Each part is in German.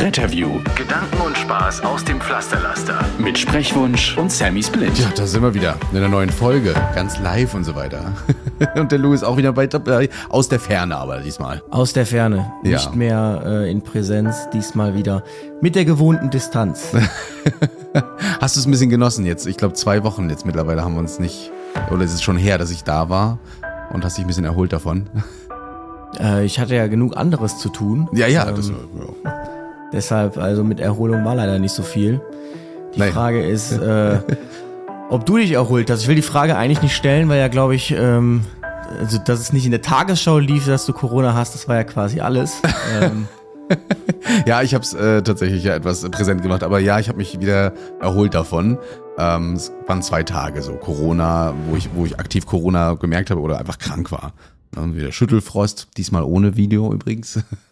Retterview. Gedanken und Spaß aus dem Pflasterlaster. Mit Sprechwunsch und Sammy Split. Ja, da sind wir wieder in einer neuen Folge. Ganz live und so weiter. und der Lou ist auch wieder bei, dabei. Aus der Ferne aber diesmal. Aus der Ferne, Ja. nicht mehr äh, in Präsenz, diesmal wieder mit der gewohnten Distanz. Hast du es ein bisschen genossen jetzt? Ich glaube, zwei Wochen jetzt mittlerweile haben wir uns nicht. Oder es ist schon her, dass ich da war. Und hast dich ein bisschen erholt davon. äh, ich hatte ja genug anderes zu tun. Ja, ja. Ähm, Das, ja. Deshalb, also mit Erholung war leider nicht so viel. Die Nein. Frage ist, äh, ob du dich erholt hast. Ich will die Frage eigentlich nicht stellen, weil ja, glaube ich, ähm, also dass es nicht in der Tagesschau lief, dass du Corona hast, das war ja quasi alles. ähm, Ja, ich habe es äh, tatsächlich ja etwas präsent gemacht, aber ja, ich habe mich wieder erholt davon. Ähm, es waren zwei Tage so Corona, wo ich, wo ich aktiv Corona gemerkt habe oder einfach krank war. Dann wieder Schüttelfrost, diesmal ohne Video übrigens.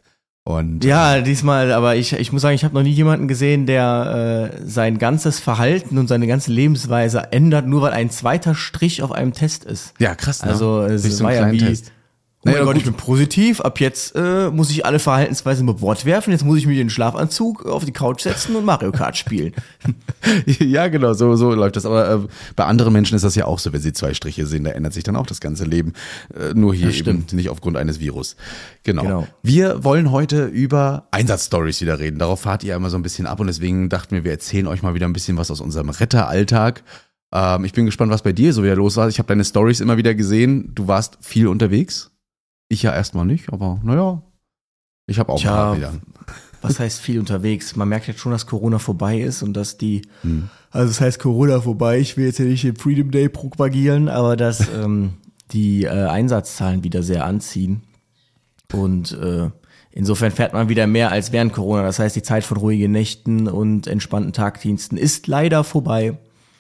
Und Ja, diesmal, aber ich, ich muss sagen, ich habe noch nie jemanden gesehen, der äh, sein ganzes Verhalten und seine ganze Lebensweise ändert, nur weil ein zweiter Strich auf einem Test ist. ja krass. Ne? Also es so war ja wie, Test. Oh mein Naja, Gott, gut. ich bin positiv, ab jetzt äh, muss ich alle Verhaltensweisen über Bord werfen, jetzt muss ich in den Schlafanzug auf die Couch setzen und Mario Kart spielen. ja, genau, so, so läuft das. Aber äh, bei anderen Menschen ist das ja auch so, wenn sie zwei Striche sehen, da ändert sich dann auch das ganze Leben. Äh, nur hier eben stimmt. nicht aufgrund eines Virus. Genau. Genau. Wir wollen heute über Einsatzstories wieder reden. Darauf fahrt ihr immer so ein bisschen ab und deswegen dachten wir, wir erzählen euch mal wieder ein bisschen was aus unserem Retteralltag. Ähm, ich bin gespannt, was bei dir so wieder los war. Ich habe deine Stories immer wieder gesehen. Du warst viel unterwegs. Ich ja erstmal nicht, aber naja, ich habe auch Tja, mal wieder. Was heißt viel unterwegs? Man merkt jetzt schon, dass Corona vorbei ist und dass die, Hm. also es heißt Corona vorbei, ich will jetzt ja nicht den Freedom Day propagieren, aber dass ähm, die äh, Einsatzzahlen wieder sehr anziehen. Und äh, insofern fährt man wieder mehr als während Corona. Das heißt, die Zeit von ruhigen Nächten und entspannten Tagdiensten ist leider vorbei.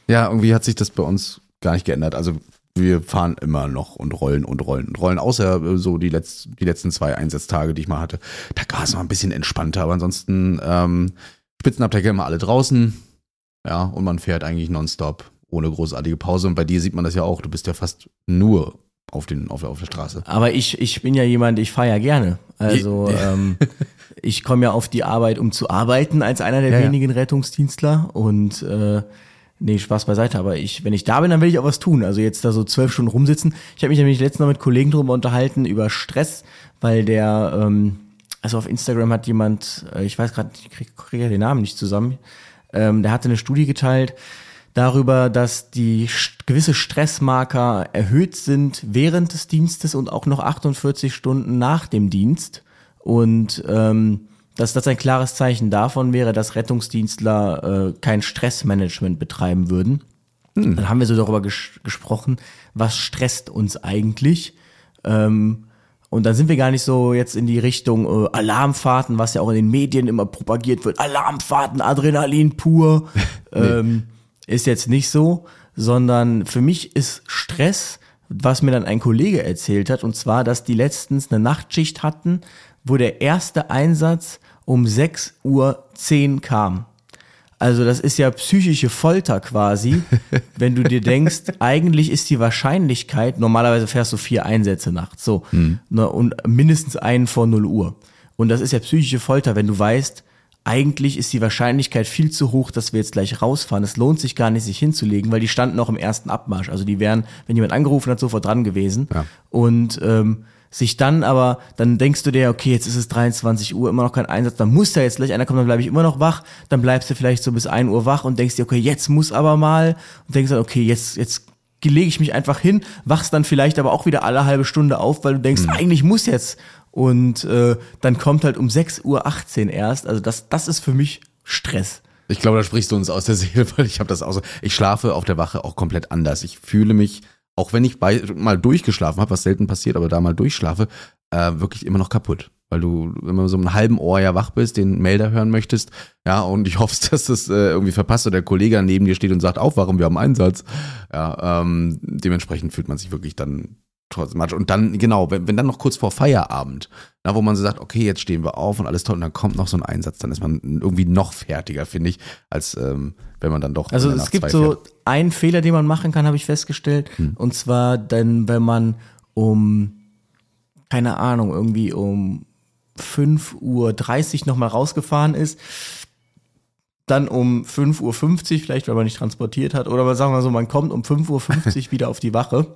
Ja, irgendwie hat sich das bei uns gar nicht geändert. Also wir fahren immer noch und rollen und rollen und rollen, außer äh, so die, letz die letzten zwei Einsatztage, die ich mal hatte. Da war es noch ein bisschen entspannter, aber ansonsten ähm, Spitzenabdecker immer alle draußen. Ja, und man fährt eigentlich nonstop ohne großartige Pause. Und bei dir sieht man das ja auch, du bist ja fast nur auf, den, auf, der- auf der Straße. Aber ich, ich bin ja jemand, ich fahre ja gerne. Also ähm, ich komme ja auf die Arbeit, um zu arbeiten, als einer der Ja, ja. wenigen Rettungsdienstler. Und äh, nee, Spaß beiseite. Aber ich, wenn ich da bin, dann will ich auch was tun. Also jetzt da so zwölf Stunden rumsitzen. Ich habe mich nämlich letztens noch mit Kollegen drüber unterhalten über Stress, weil der, ähm, also auf Instagram hat jemand, äh, ich weiß gerade, ich kriege krieg ja den Namen nicht zusammen, ähm, der hatte eine Studie geteilt darüber, dass die st- gewisse Stressmarker erhöht sind während des Dienstes und auch noch 48 Stunden nach dem Dienst. Und ähm, dass das ein klares Zeichen davon wäre, dass Rettungsdienstler äh, kein Stressmanagement betreiben würden. Dann haben wir so darüber ges gesprochen, was stresst uns eigentlich. Ähm, und dann sind wir gar nicht so jetzt in die Richtung äh, Alarmfahrten, was ja auch in den Medien immer propagiert wird. Alarmfahrten, Adrenalin pur. ähm, ist jetzt nicht so, sondern für mich ist Stress, was mir dann ein Kollege erzählt hat, und zwar, dass die letztens eine Nachtschicht hatten, wo der erste Einsatz um 6.10 Uhr kam. Also das ist ja psychische Folter quasi, wenn du dir denkst, eigentlich ist die Wahrscheinlichkeit, normalerweise fährst du vier Einsätze nachts, so, ne, und mindestens einen vor 0 Uhr. Und das ist ja psychische Folter, wenn du weißt, eigentlich ist die Wahrscheinlichkeit viel zu hoch, dass wir jetzt gleich rausfahren. Es lohnt sich gar nicht, sich hinzulegen, weil die standen noch im ersten Abmarsch. Also die wären, wenn jemand angerufen hat, sofort dran gewesen. Ja. Und ähm, sich dann aber, dann denkst du dir, okay, jetzt ist es 23 Uhr, immer noch kein Einsatz, dann muss da jetzt gleich einer kommen, dann bleibe ich immer noch wach, dann bleibst du vielleicht so bis 1 Uhr wach und denkst dir, okay, jetzt muss aber mal und denkst dann, okay, jetzt, jetzt lege ich mich einfach hin, wachst dann vielleicht aber auch wieder alle halbe Stunde auf, weil du denkst, eigentlich muss jetzt. Und äh, dann kommt halt um 6.18 Uhr erst. Also das, das ist für mich Stress. Ich glaube, da sprichst du uns aus der Seele, weil ich habe das auch so. Ich schlafe auf der Wache auch komplett anders. Ich fühle mich, auch wenn ich bei, mal durchgeschlafen habe, was selten passiert, aber da mal durchschlafe, äh, wirklich immer noch kaputt. Weil du immer so einen halben Ohr ja wach bist, den Melder hören möchtest, ja, und ich hoffe, dass das äh, irgendwie verpasst oder der Kollege neben dir steht und sagt, aufwachen, wir haben Einsatz. Ja, ähm, dementsprechend fühlt man sich wirklich dann matsch. Und dann, genau, wenn, wenn dann noch kurz vor Feierabend, na, wo man so sagt, okay, jetzt stehen wir auf und alles toll, und dann kommt noch so ein Einsatz, dann ist man irgendwie noch fertiger, finde ich, als ähm, wenn man dann doch. Also es gibt so fährt. einen Fehler, den man machen kann, habe ich festgestellt. Hm. Und zwar dann, wenn man um, keine Ahnung, irgendwie um 5.30 Uhr nochmal rausgefahren ist, dann um 5.50 Uhr, vielleicht weil man nicht transportiert hat, oder sagen wir so, man kommt um 5.50 Uhr wieder auf die Wache,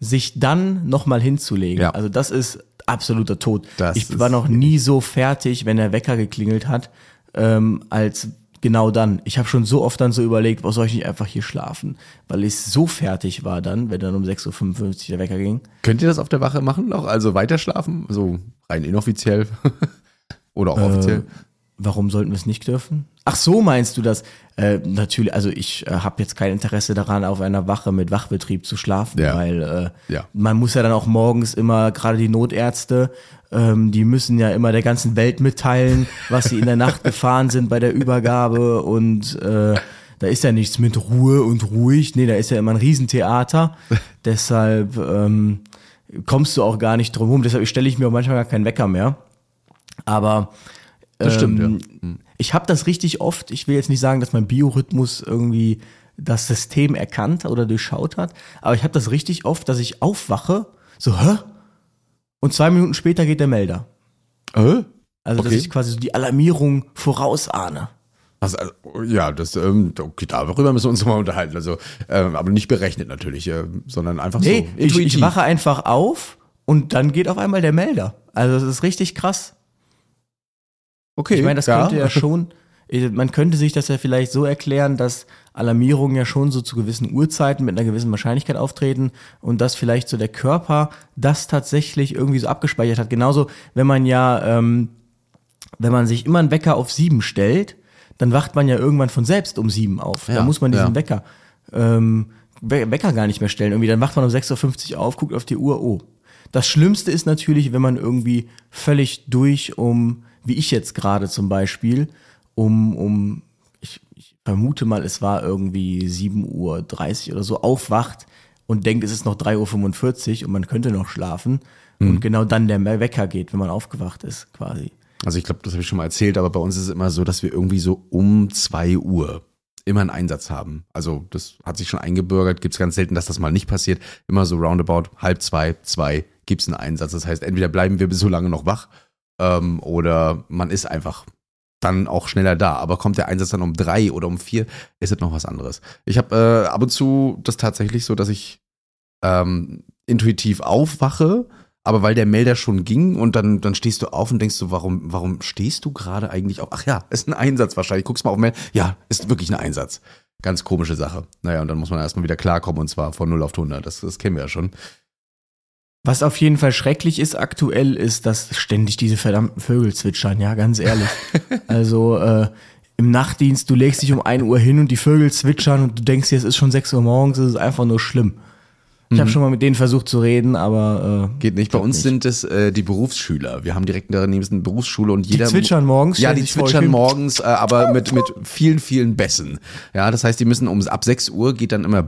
sich dann nochmal hinzulegen. Ja. Also das ist absoluter Tod. Das ich war noch nie so fertig, wenn der Wecker geklingelt hat, ähm, als genau dann. Ich habe schon so oft dann so überlegt, was soll ich nicht einfach hier schlafen? Weil ich so fertig war dann, wenn dann um 6.55 Uhr der Wecker ging. Könnt ihr das auf der Wache machen noch? Also weiter schlafen? So rein inoffiziell? Oder auch offiziell? Äh, warum sollten wir es nicht dürfen? Ach so meinst du das? Äh, natürlich, also ich äh, habe jetzt kein Interesse daran, auf einer Wache mit Wachbetrieb zu schlafen, ja. weil äh, ja. man muss ja dann auch morgens immer, gerade die Notärzte, ähm, die müssen ja immer der ganzen Welt mitteilen, was sie in der Nacht gefahren sind bei der Übergabe und äh, da ist ja nichts mit Ruhe und ruhig. Nee, da ist ja immer ein Riesentheater. Deshalb ähm, kommst du auch gar nicht drum herum. Deshalb stelle ich mir auch manchmal gar keinen Wecker mehr. Aber das stimmt, ähm, ja. Hm. Ich habe das richtig oft. Ich will jetzt nicht sagen, dass mein Biorhythmus irgendwie das System erkannt oder durchschaut hat, aber ich habe das richtig oft, dass ich aufwache, so, hä? Und zwei Minuten später geht der Melder. Äh? Also, okay. dass ich quasi so die Alarmierung vorausahne. Also, ja, das, ähm, okay, darüber müssen wir uns mal unterhalten. Also, ähm, aber nicht berechnet natürlich, äh, sondern einfach nee, so. Ich, ich wache einfach auf und dann geht auf einmal der Melder. Also, das ist richtig krass. Okay. Ich meine, das ja. könnte ja schon, man könnte sich das ja vielleicht so erklären, dass Alarmierungen ja schon so zu gewissen Uhrzeiten mit einer gewissen Wahrscheinlichkeit auftreten und dass vielleicht so der Körper das tatsächlich irgendwie so abgespeichert hat. Genauso, wenn man ja, ähm, wenn man sich immer einen Wecker auf sieben stellt, dann wacht man ja irgendwann von selbst um sieben auf. Ja, da muss man diesen ja. Wecker, ähm, Wecker gar nicht mehr stellen. Irgendwie, dann wacht man um 6.50 Uhr auf, guckt auf die Uhr, oh. Das Schlimmste ist natürlich, wenn man irgendwie völlig durch um wie ich jetzt gerade zum Beispiel, um, um ich, ich vermute mal, es war irgendwie 7.30 Uhr oder so, aufwacht und denkt, es ist noch 3.45 Uhr und man könnte noch schlafen. Mhm. Und genau dann der Wecker geht, wenn man aufgewacht ist, quasi. Also ich glaube, das habe ich schon mal erzählt, aber bei uns ist es immer so, dass wir irgendwie so um 2 Uhr immer einen Einsatz haben. Also das hat sich schon eingebürgert, gibt es ganz selten, dass das mal nicht passiert. Immer so roundabout halb zwei, zwei gibt es einen Einsatz. Das heißt, entweder bleiben wir bis so lange noch wach ähm, oder man ist einfach dann auch schneller da. Aber kommt der Einsatz dann um drei oder um vier, ist es noch was anderes. Ich habe äh, ab und zu das tatsächlich so, dass ich ähm, intuitiv aufwache, aber weil der Melder schon ging und dann, dann stehst du auf und denkst du, warum, warum stehst du gerade eigentlich auf? Ach ja, ist ein Einsatz wahrscheinlich. Guckst mal auf den Melder. Ja, ist wirklich ein Einsatz. Ganz komische Sache. Naja, und dann muss man erstmal wieder klarkommen und zwar von 0 auf 100. Das, das kennen wir ja schon. Was auf jeden Fall schrecklich ist aktuell, ist, dass ständig diese verdammten Vögel zwitschern, ja, ganz ehrlich. also äh, im Nachtdienst, du legst dich um 1 Uhr hin und die Vögel zwitschern und du denkst dir, es ist schon 6 Uhr morgens, es ist einfach nur schlimm. Ich mhm. habe schon mal mit denen versucht zu reden, aber äh, geht nicht. Bei uns nicht. sind es äh, die Berufsschüler. Wir haben direkt daneben eine Berufsschule und jeder. Die zwitschern morgens. Ja, die zwitschern morgens, äh, aber mit mit vielen vielen Bässen. Ja, das heißt, die müssen um ab 6 Uhr geht dann immer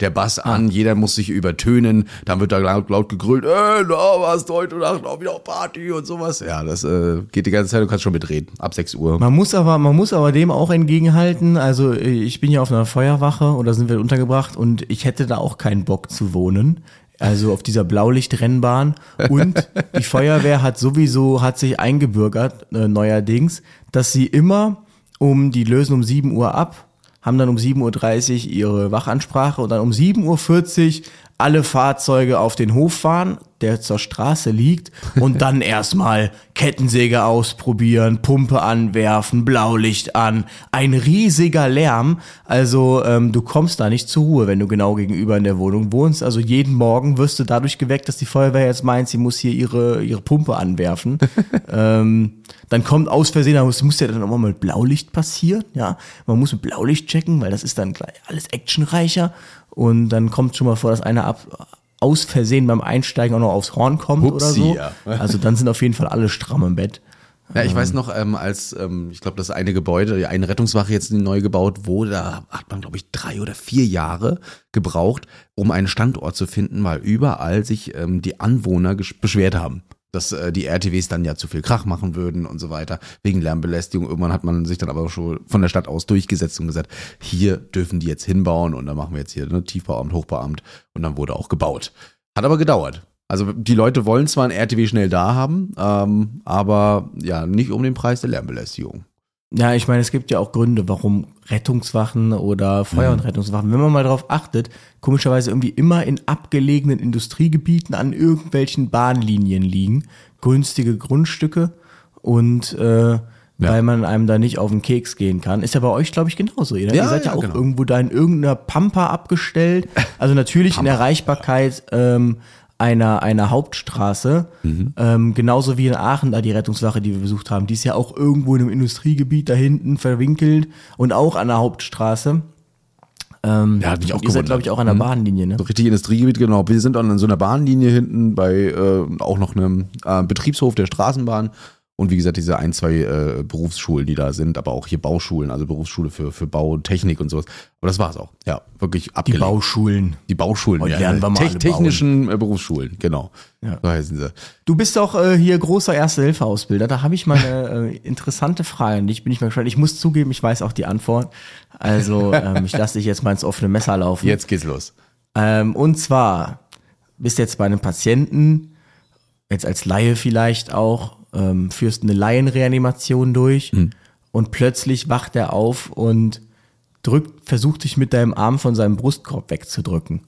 der Bass an, jeder muss sich übertönen, dann wird da laut, laut gegrüllt, äh, da warst heute Nacht auch wieder Party und sowas. Ja, das äh, geht die ganze Zeit, du kannst schon mitreden, ab 6 Uhr. Man muss aber, man muss aber dem auch entgegenhalten, also ich bin ja auf einer Feuerwache oder sind wir untergebracht und ich hätte da auch keinen Bock zu wohnen. Also auf dieser Blaulichtrennbahn. Und die Feuerwehr hat sowieso, hat sich eingebürgert, äh, neuerdings, dass sie immer um, die lösen um 7 Uhr ab haben dann um 7.30 Uhr ihre Wachansprache und dann um 7.40 Uhr alle Fahrzeuge auf den Hof fahren, der zur Straße liegt, und dann erstmal Kettensäge ausprobieren, Pumpe anwerfen, Blaulicht an, ein riesiger Lärm. Also ähm, du kommst da nicht zur Ruhe, wenn du genau gegenüber in der Wohnung wohnst. Also jeden Morgen wirst du dadurch geweckt, dass die Feuerwehr jetzt meint, sie muss hier ihre, ihre Pumpe anwerfen. ähm, dann kommt aus Versehen, muss, muss ja dann auch mal mit Blaulicht passieren. Ja, man muss mit Blaulicht checken, weil das ist dann gleich alles actionreicher. Und dann kommt schon mal vor, dass einer ab, aus Versehen beim Einsteigen auch noch aufs Horn kommt oder Hupsi, so. ja. Also dann sind auf jeden Fall alle stramm im Bett. Ja, ich weiß noch, ähm, als, ähm, ich glaube, das eine Gebäude, eine Rettungswache jetzt neu gebaut wurde, da hat man, glaube ich, drei oder vier Jahre gebraucht, um einen Standort zu finden, weil überall sich ähm, die Anwohner beschwert haben, dass äh, die RTWs dann ja zu viel Krach machen würden und so weiter, wegen Lärmbelästigung. Irgendwann hat man sich dann aber schon von der Stadt aus durchgesetzt und gesagt, hier dürfen die jetzt hinbauen und dann machen wir jetzt hier ne, Tiefbauamt, Hochbauamt und dann wurde auch gebaut. Hat aber gedauert. Also die Leute wollen zwar ein RTW schnell da haben, ähm, aber ja, nicht um den Preis der Lärmbelästigung. Ja, ich meine, es gibt ja auch Gründe, warum Rettungswachen oder Feuer- und Rettungswachen, wenn man mal darauf achtet, komischerweise irgendwie immer in abgelegenen Industriegebieten an irgendwelchen Bahnlinien liegen, günstige Grundstücke und äh, weil man einem da nicht auf den Keks gehen kann. Ist ja bei euch, glaube ich, genauso. Ihr, Ja, ihr seid ja, ja, auch genau. irgendwo da in irgendeiner Pampa abgestellt. Also natürlich in Erreichbarkeit ähm, einer, einer Hauptstraße. Mhm. Ähm, genauso wie in Aachen da die Rettungswache, die wir besucht haben. Die ist ja auch irgendwo in einem Industriegebiet da hinten verwinkelt und auch an der Hauptstraße. Ähm, Ja, hat mich auch ihr seid, glaube ich, auch an der Mhm. Bahnlinie, ne? So richtig Industriegebiet, genau. Wir sind an so einer Bahnlinie hinten bei äh, auch noch einem äh, Betriebshof der Straßenbahn. Und wie gesagt, diese ein, zwei äh, Berufsschulen, die da sind, aber auch hier Bauschulen, also Berufsschule für, für Bautechnik und sowas. Aber das war's auch. Ja, wirklich Die abgelegt. Bauschulen. Die Bauschulen, Und ja. lernen wir mal alle bauen. technischen äh, Berufsschulen, genau. Ja. So heißen sie. Du bist doch äh, hier großer Erste-Hilfe-Ausbilder. Da habe ich mal eine äh, interessante Frage an dich. Bin ich mal gespannt. Ich muss zugeben, ich weiß auch die Antwort. Also ähm, ich lasse dich jetzt mal ins offene Messer laufen. Jetzt geht's los. Ähm, und zwar bist jetzt bei einem Patienten, jetzt als Laie vielleicht auch, ähm, führst eine Laienreanimation durch und plötzlich wacht er auf und drückt, versucht dich mit deinem Arm von seinem Brustkorb wegzudrücken.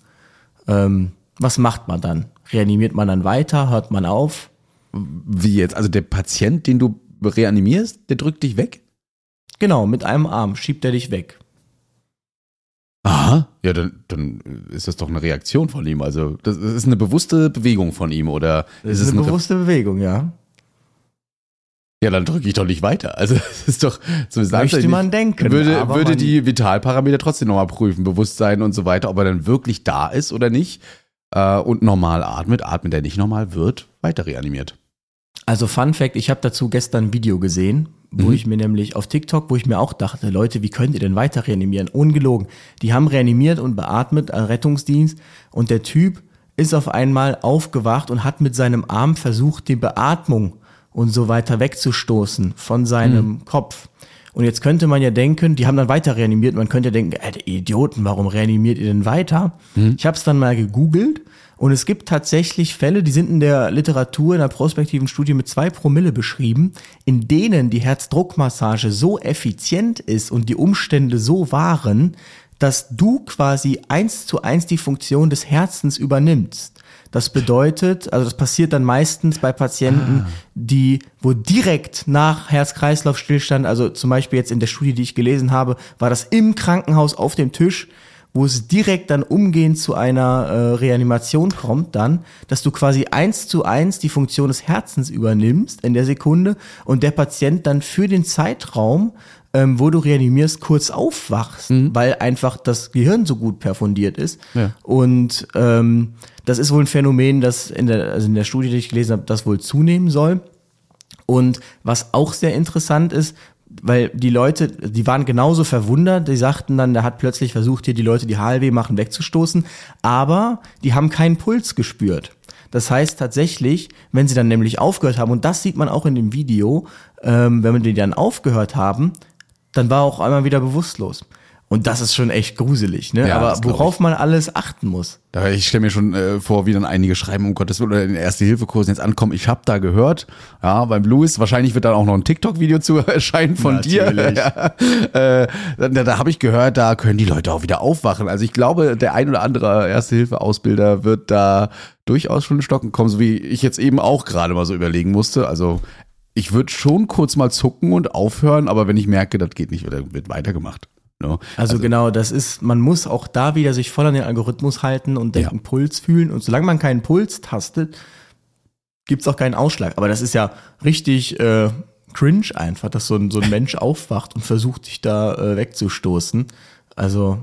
Ähm, was macht man dann? Reanimiert man dann weiter? Hört man auf? Wie jetzt? Also der Patient, den du reanimierst, der drückt dich weg? Genau, mit einem Arm schiebt er dich weg. Aha. Ja, dann, dann ist das doch eine Reaktion von ihm. Also, das ist eine bewusste Bewegung von ihm, oder Das ist ist eine ein Re- bewusste Bewegung, ja. Ja, dann drücke ich doch nicht weiter. Also, das ist doch so Möchte man denken, Würde, würde die Vitalparameter trotzdem nochmal prüfen, Bewusstsein und so weiter, ob er dann wirklich da ist oder nicht. Äh, und normal atmet, atmet er nicht normal, wird weiter reanimiert. Also Fun Fact, ich habe dazu gestern ein Video gesehen, wo Mhm. ich mir nämlich auf TikTok, wo ich mir auch dachte, Leute, wie könnt ihr denn weiter reanimieren? Ungelogen. Die haben reanimiert und beatmet, äh, Rettungsdienst und der Typ ist auf einmal aufgewacht und hat mit seinem Arm versucht, die Beatmung und so weiter wegzustoßen von seinem Kopf. Und jetzt könnte man ja denken, die haben dann weiter reanimiert, man könnte denken, die Idioten, warum reanimiert ihr denn weiter? Ich habe es dann mal gegoogelt und es gibt tatsächlich Fälle, die sind in der Literatur, in der prospektiven Studie mit zwei Promille beschrieben, in denen die Herzdruckmassage so effizient ist und die Umstände so waren, dass du quasi eins zu eins die Funktion des Herzens übernimmst. Das bedeutet, also das passiert dann meistens bei Patienten, die, wo direkt nach Herz-Kreislauf-Stillstand, also zum Beispiel jetzt in der Studie, die ich gelesen habe, war das im Krankenhaus auf dem Tisch, wo es direkt dann umgehend zu einer äh, Reanimation kommt, dann, dass du quasi eins zu eins die Funktion des Herzens übernimmst in der Sekunde und der Patient dann für den Zeitraum, ähm, wo du reanimierst, kurz aufwachst, weil einfach das Gehirn so gut perfundiert ist. Ja. Und ähm, das ist wohl ein Phänomen, das in der, also in der Studie, die ich gelesen habe, das wohl zunehmen soll. Und was auch sehr interessant ist, weil die Leute, die waren genauso verwundert, die sagten dann, der hat plötzlich versucht, hier die Leute, die HLW machen, wegzustoßen, aber die haben keinen Puls gespürt. Das heißt tatsächlich, wenn sie dann nämlich aufgehört haben, und das sieht man auch in dem Video, ähm, wenn die dann aufgehört haben, dann war er auch einmal wieder bewusstlos. Und das ist schon echt gruselig, ne? Ja, Aber worauf man alles achten muss. Da, ich stelle mir schon äh, vor, wie dann einige schreiben, um Gottes Willen, oder in den Erste-Hilfe-Kursen jetzt ankommen. Ich habe da gehört, ja, beim Louis, wahrscheinlich wird dann auch noch ein TikTok-Video zu erscheinen von Natürlich. dir. Ja, äh, da da habe ich gehört, da können die Leute auch wieder aufwachen. Also ich glaube, der ein oder andere Erste-Hilfe-Ausbilder wird da durchaus schon in Stocken kommen, so wie ich jetzt eben auch gerade mal so überlegen musste. Also ich würde schon kurz mal zucken und aufhören, aber wenn ich merke, das geht nicht, wird wird weitergemacht. Ne? Also, genau, das ist, man muss auch da wieder sich voll an den Algorithmus halten und den Ja. Puls fühlen. Und solange man keinen Puls tastet, gibt's auch keinen Ausschlag. Aber das ist ja richtig äh, cringe einfach, dass so ein, so ein Mensch aufwacht und versucht, dich da äh, wegzustoßen. Also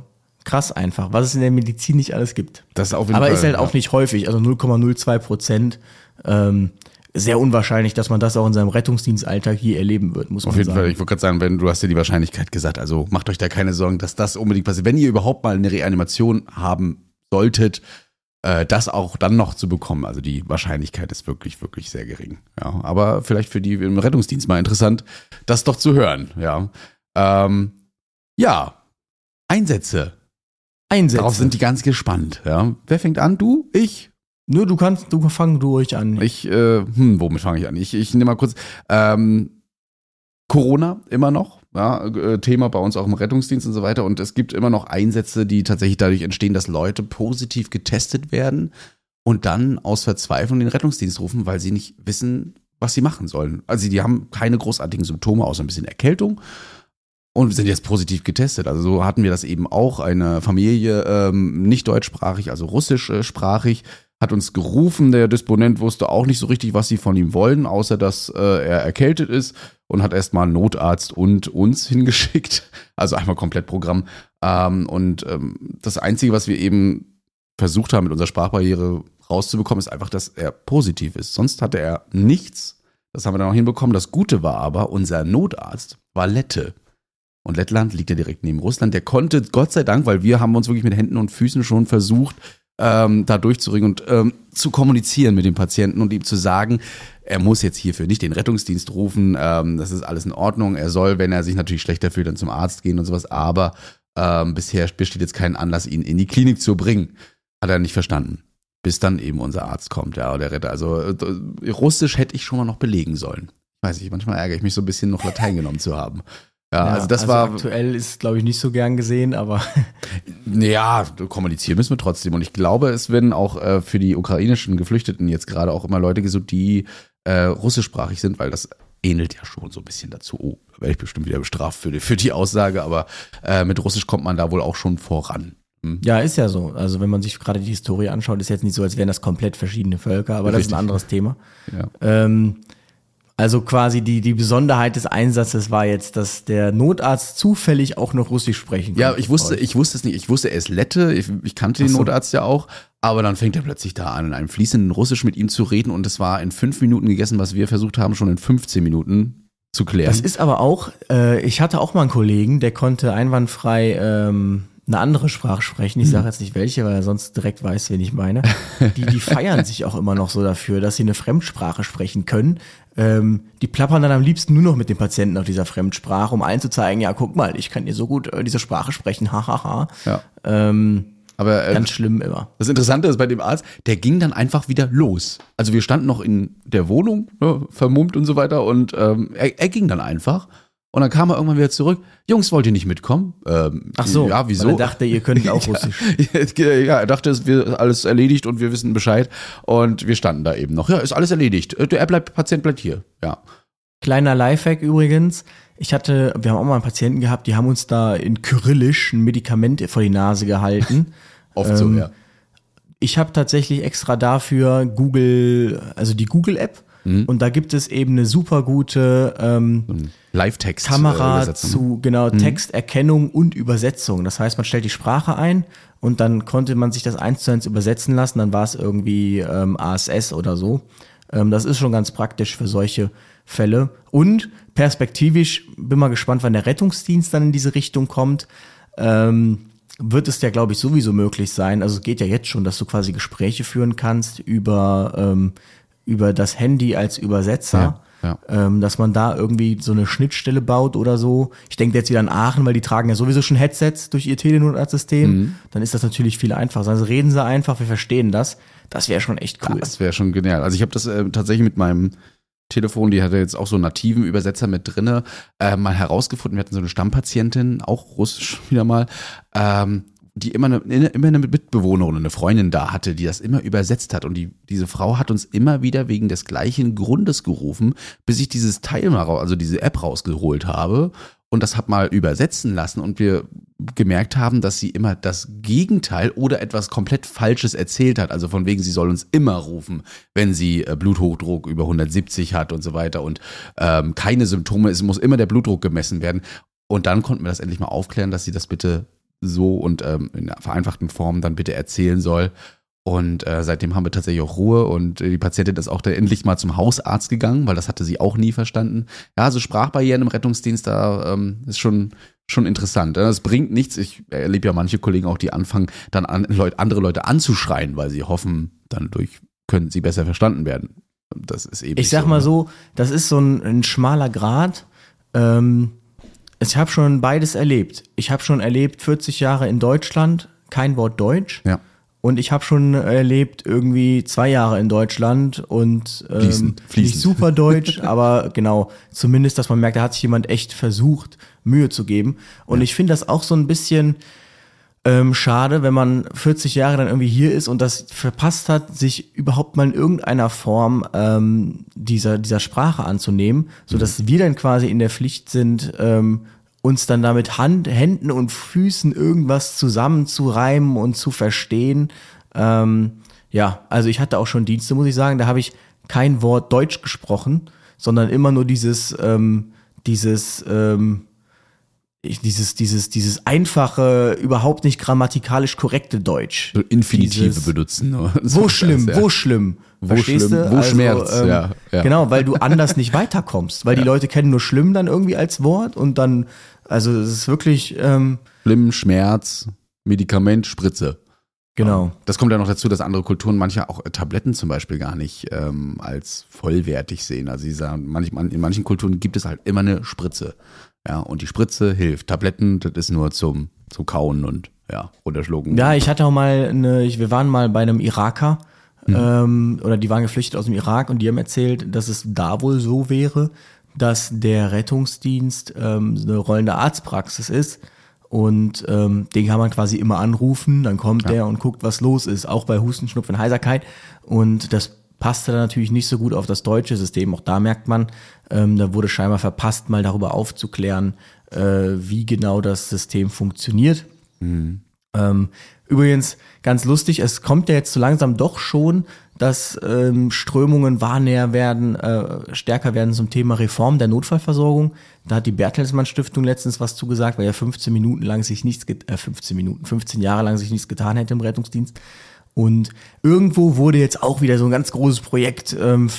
krass einfach, was es in der Medizin nicht alles gibt. Das ist auf jeden Aber Fall, ist halt ja. auch nicht häufig, also 0,02 Prozent. Ähm, sehr unwahrscheinlich, dass man das auch in seinem Rettungsdienstalltag je erleben wird, muss Auf man jeden sagen. Fall, ich wollte gerade sagen, wenn du hast ja die Wahrscheinlichkeit gesagt, also macht euch da keine Sorgen, dass das unbedingt passiert. Wenn ihr überhaupt mal eine Reanimation haben solltet, äh, das auch dann noch zu bekommen. Also die Wahrscheinlichkeit ist wirklich, wirklich sehr gering. Ja, aber vielleicht für die im Rettungsdienst mal interessant, das doch zu hören. Ja, ähm, ja, Einsätze. Einsätze. Darauf sind die ganz gespannt. Ja, wer fängt an? Du? Ich? Nur du kannst, du fang ruhig an. Ich, äh, hm, womit fange ich an? Ich, ich nehme mal kurz. Ähm, Corona immer noch, ja, äh, Thema bei uns auch im Rettungsdienst und so weiter. Und es gibt immer noch Einsätze, die tatsächlich dadurch entstehen, dass Leute positiv getestet werden und dann aus Verzweiflung den Rettungsdienst rufen, weil sie nicht wissen, was sie machen sollen. Also die haben keine großartigen Symptome, außer ein bisschen Erkältung und sind jetzt positiv getestet. Also so hatten wir das eben auch. Eine Familie, ähm, nicht deutschsprachig, also russischsprachig, hat uns gerufen. Der Disponent wusste auch nicht so richtig, was sie von ihm wollen, außer dass äh, er erkältet ist und hat erstmal Notarzt und uns hingeschickt. Also einmal komplett Programm. Ähm, und ähm, das Einzige, was wir eben versucht haben, mit unserer Sprachbarriere rauszubekommen, ist einfach, dass er positiv ist. Sonst hatte er nichts. Das haben wir dann auch hinbekommen. Das Gute war aber, unser Notarzt war Lette. Und Lettland liegt ja direkt neben Russland. Der konnte, Gott sei Dank, weil wir haben uns wirklich mit Händen und Füßen schon versucht, ähm, da durchzuringen und ähm, zu kommunizieren mit dem Patienten und ihm zu sagen, er muss jetzt hierfür nicht den Rettungsdienst rufen, ähm, das ist alles in Ordnung. Er soll, wenn er sich natürlich schlechter fühlt, dann zum Arzt gehen und sowas. Aber ähm, bisher besteht jetzt kein Anlass, ihn in die Klinik zu bringen. Hat er nicht verstanden. Bis dann eben unser Arzt kommt, ja, oder Retter. Also äh, Russisch hätte ich schon mal noch belegen sollen. Weiß ich, manchmal ärgere ich mich so ein bisschen, noch Latein genommen zu haben. Ja, Ja, also das war. aktuell ist, glaube ich, nicht so gern gesehen, aber Ja, kommunizieren müssen wir trotzdem. Und ich glaube, es werden auch äh, für die ukrainischen Geflüchteten jetzt gerade auch immer Leute gesucht, die äh, russischsprachig sind, weil das ähnelt ja schon so ein bisschen dazu. Oh, da werde ich bestimmt wieder bestraft für die, für die Aussage, aber äh, mit Russisch kommt man da wohl auch schon voran. Hm. ja, ist ja so. Also wenn man sich gerade die Historie anschaut, ist jetzt nicht so, als wären das komplett verschiedene Völker, aber das ist Richtig. ein anderes Thema. Ja. Ähm, also quasi die, die Besonderheit des Einsatzes war jetzt, dass der Notarzt zufällig auch noch Russisch sprechen Ja, konnte. ich wusste, ich wusste es nicht. Ich wusste, er ist Lette. Ich, ich kannte den so. Notarzt ja auch. Aber dann fängt er plötzlich da an, in einem fließenden Russisch mit ihm zu reden. Und es war in fünf Minuten gegessen, was wir versucht haben, schon in 15 Minuten zu klären. Das ist aber auch, äh, ich hatte auch mal einen Kollegen, der konnte einwandfrei ähm, eine andere Sprache sprechen. Ich sage jetzt nicht welche, weil er sonst direkt weiß, wen ich meine. Die, die feiern sich auch immer noch so dafür, dass sie eine Fremdsprache sprechen können. Ähm, die plappern dann am liebsten nur noch mit dem Patienten auf dieser Fremdsprache, um allen zu zeigen, ja, guck mal, ich kann hier so gut äh, diese Sprache sprechen, hahaha. ja. ähm, Aber äh, ganz schlimm immer. Das Interessante ist bei dem Arzt, der ging dann einfach wieder los. Also wir standen noch in der Wohnung, ne, vermummt und so weiter, und ähm, er, er ging dann einfach. Und dann kam er irgendwann wieder zurück. Jungs, wollt ihr nicht mitkommen? Ähm, Ach so, ja, wieso? weil er dachte, ihr könnt auch Russisch. ja, er dachte, es wird alles erledigt und wir wissen Bescheid. Und wir standen da eben noch. Ja, ist alles erledigt. Äh, Der bleibt, Patient bleibt hier. Ja. Kleiner Lifehack übrigens. Ich hatte, wir haben auch mal einen Patienten gehabt, die haben uns da in Kyrillisch ein Medikament vor die Nase gehalten. Oft so, Ähm, ja. Ich habe tatsächlich extra dafür Google, also die Google-App, Mhm. und da gibt es eben eine super gute ähm, Live-Text. Kamera äh, übersetzen. zu genau Texterkennung und Übersetzung. Das heißt, man stellt die Sprache ein und dann konnte man sich das eins zu eins übersetzen lassen. Dann war es irgendwie ähm, ASS oder so. Ähm, das ist schon ganz praktisch für solche Fälle. Und perspektivisch bin mal gespannt, wann der Rettungsdienst dann in diese Richtung kommt. Ähm, wird es ja, glaube ich, sowieso möglich sein. Also es geht ja jetzt schon, dass du quasi Gespräche führen kannst über, ähm, über das Handy als Übersetzer. Ja, Ähm, dass man da irgendwie so eine Schnittstelle baut oder so. Ich denke jetzt wieder an Aachen, weil die tragen ja sowieso schon Headsets durch ihr Telenotarztsystem. Mhm. Dann ist das natürlich viel einfacher. Also reden sie einfach, wir verstehen das. Das wäre schon echt cool. Das wäre schon genial. Also ich habe das äh, tatsächlich mit meinem Telefon, die hatte jetzt auch so einen nativen Übersetzer mit drinne, äh, mal herausgefunden. Wir hatten so eine Stammpatientin, auch russisch wieder mal, ähm, die immer eine, immer eine Mitbewohnerin, eine Freundin da hatte, die das immer übersetzt hat. Und die, diese Frau hat uns immer wieder wegen des gleichen Grundes gerufen, bis ich dieses Teil mal, also diese App rausgeholt habe und das hab mal übersetzen lassen und wir gemerkt haben, dass sie immer das Gegenteil oder etwas komplett Falsches erzählt hat. Also von wegen, sie soll uns immer rufen, wenn sie äh, Bluthochdruck über 170 hat und so weiter und ähm, keine Symptome, es muss immer der Blutdruck gemessen werden. Und dann konnten wir das endlich mal aufklären, dass sie das bitte so und ähm, in einer vereinfachten Form dann bitte erzählen soll. Und äh, seitdem haben wir tatsächlich auch Ruhe und äh, die Patientin ist auch dann endlich mal zum Hausarzt gegangen, weil das hatte sie auch nie verstanden. Ja, so also Sprachbarrieren im Rettungsdienst, da ähm, ist schon schon interessant. Es bringt nichts. Ich erlebe ja manche Kollegen auch, die anfangen, dann an, Leute, andere Leute anzuschreien, weil sie hoffen, dann durch können sie besser verstanden werden. Das ist eben. Ich sag so, mal ne? so, das ist so ein, ein schmaler Grad. Ähm, ich habe schon beides erlebt. Ich habe schon erlebt 40 Jahre in Deutschland, kein Wort Deutsch. Ja. Und ich habe schon erlebt irgendwie zwei Jahre in Deutschland und ähm, Fließend, fließend. nicht super Deutsch, aber genau, zumindest, dass man merkt, da hat sich jemand echt versucht, Mühe zu geben. Und ich finde das auch so ein bisschen ähm, schade, wenn man 40 Jahre dann irgendwie hier ist und das verpasst hat, sich überhaupt mal in irgendeiner Form ähm, dieser, dieser Sprache anzunehmen, so dass wir dann quasi in der Pflicht sind, ähm, uns dann damit Hand, Händen und Füßen irgendwas zusammenzureimen und zu verstehen. Ähm, ja, also ich hatte auch schon Dienste, muss ich sagen, da habe ich kein Wort Deutsch gesprochen, sondern immer nur dieses, ähm, dieses, ähm, ich, dieses, dieses, dieses einfache, überhaupt nicht grammatikalisch korrekte Deutsch. So Infinitive Dieses- benutzen. nur. Wo So, schlimm, ja. wo schlimm. Wo Verstehst schlimm, du? wo Schmerz, ja, ja. Genau, weil du anders nicht weiterkommst, weil die Leute kennen nur schlimm dann irgendwie als Wort und dann, also es ist wirklich, ähm, Schlimm, Schmerz, Medikament, Spritze. genau. Das kommt ja noch dazu, dass andere Kulturen manche auch Tabletten zum Beispiel gar nicht ähm, als vollwertig sehen. Also sie sagen, manchmal, in manchen Kulturen gibt es halt immer eine Spritze. Ja, und die Spritze hilft. Tabletten, das ist nur zum, zum Kauen und ja, runterschlucken. Ja, ich hatte auch mal eine, ich, wir waren mal bei einem Iraker, ähm, oder die waren geflüchtet aus dem Irak und die haben erzählt, dass es da wohl so wäre, dass der Rettungsdienst ähm, eine rollende Arztpraxis ist und ähm, den kann man quasi immer anrufen, dann kommt der und guckt, was los ist, auch bei Husten, Schnupfen, Heiserkeit und das passte dann natürlich nicht so gut auf das deutsche System. Auch da merkt man, ähm, da wurde scheinbar verpasst, mal darüber aufzuklären, äh, wie genau das System funktioniert. Ähm, übrigens, ganz lustig, es kommt ja jetzt so langsam doch schon, dass ähm, Strömungen wahrnäher werden, äh, stärker werden zum Thema Reform der Notfallversorgung. Da hat die Bertelsmann Stiftung letztens was zugesagt, weil ja 15 Minuten lang sich nichts, äh, 15 Minuten, 15 Jahre lang sich nichts getan hätte im Rettungsdienst. Und irgendwo wurde jetzt auch wieder so ein ganz großes Projekt, ähm,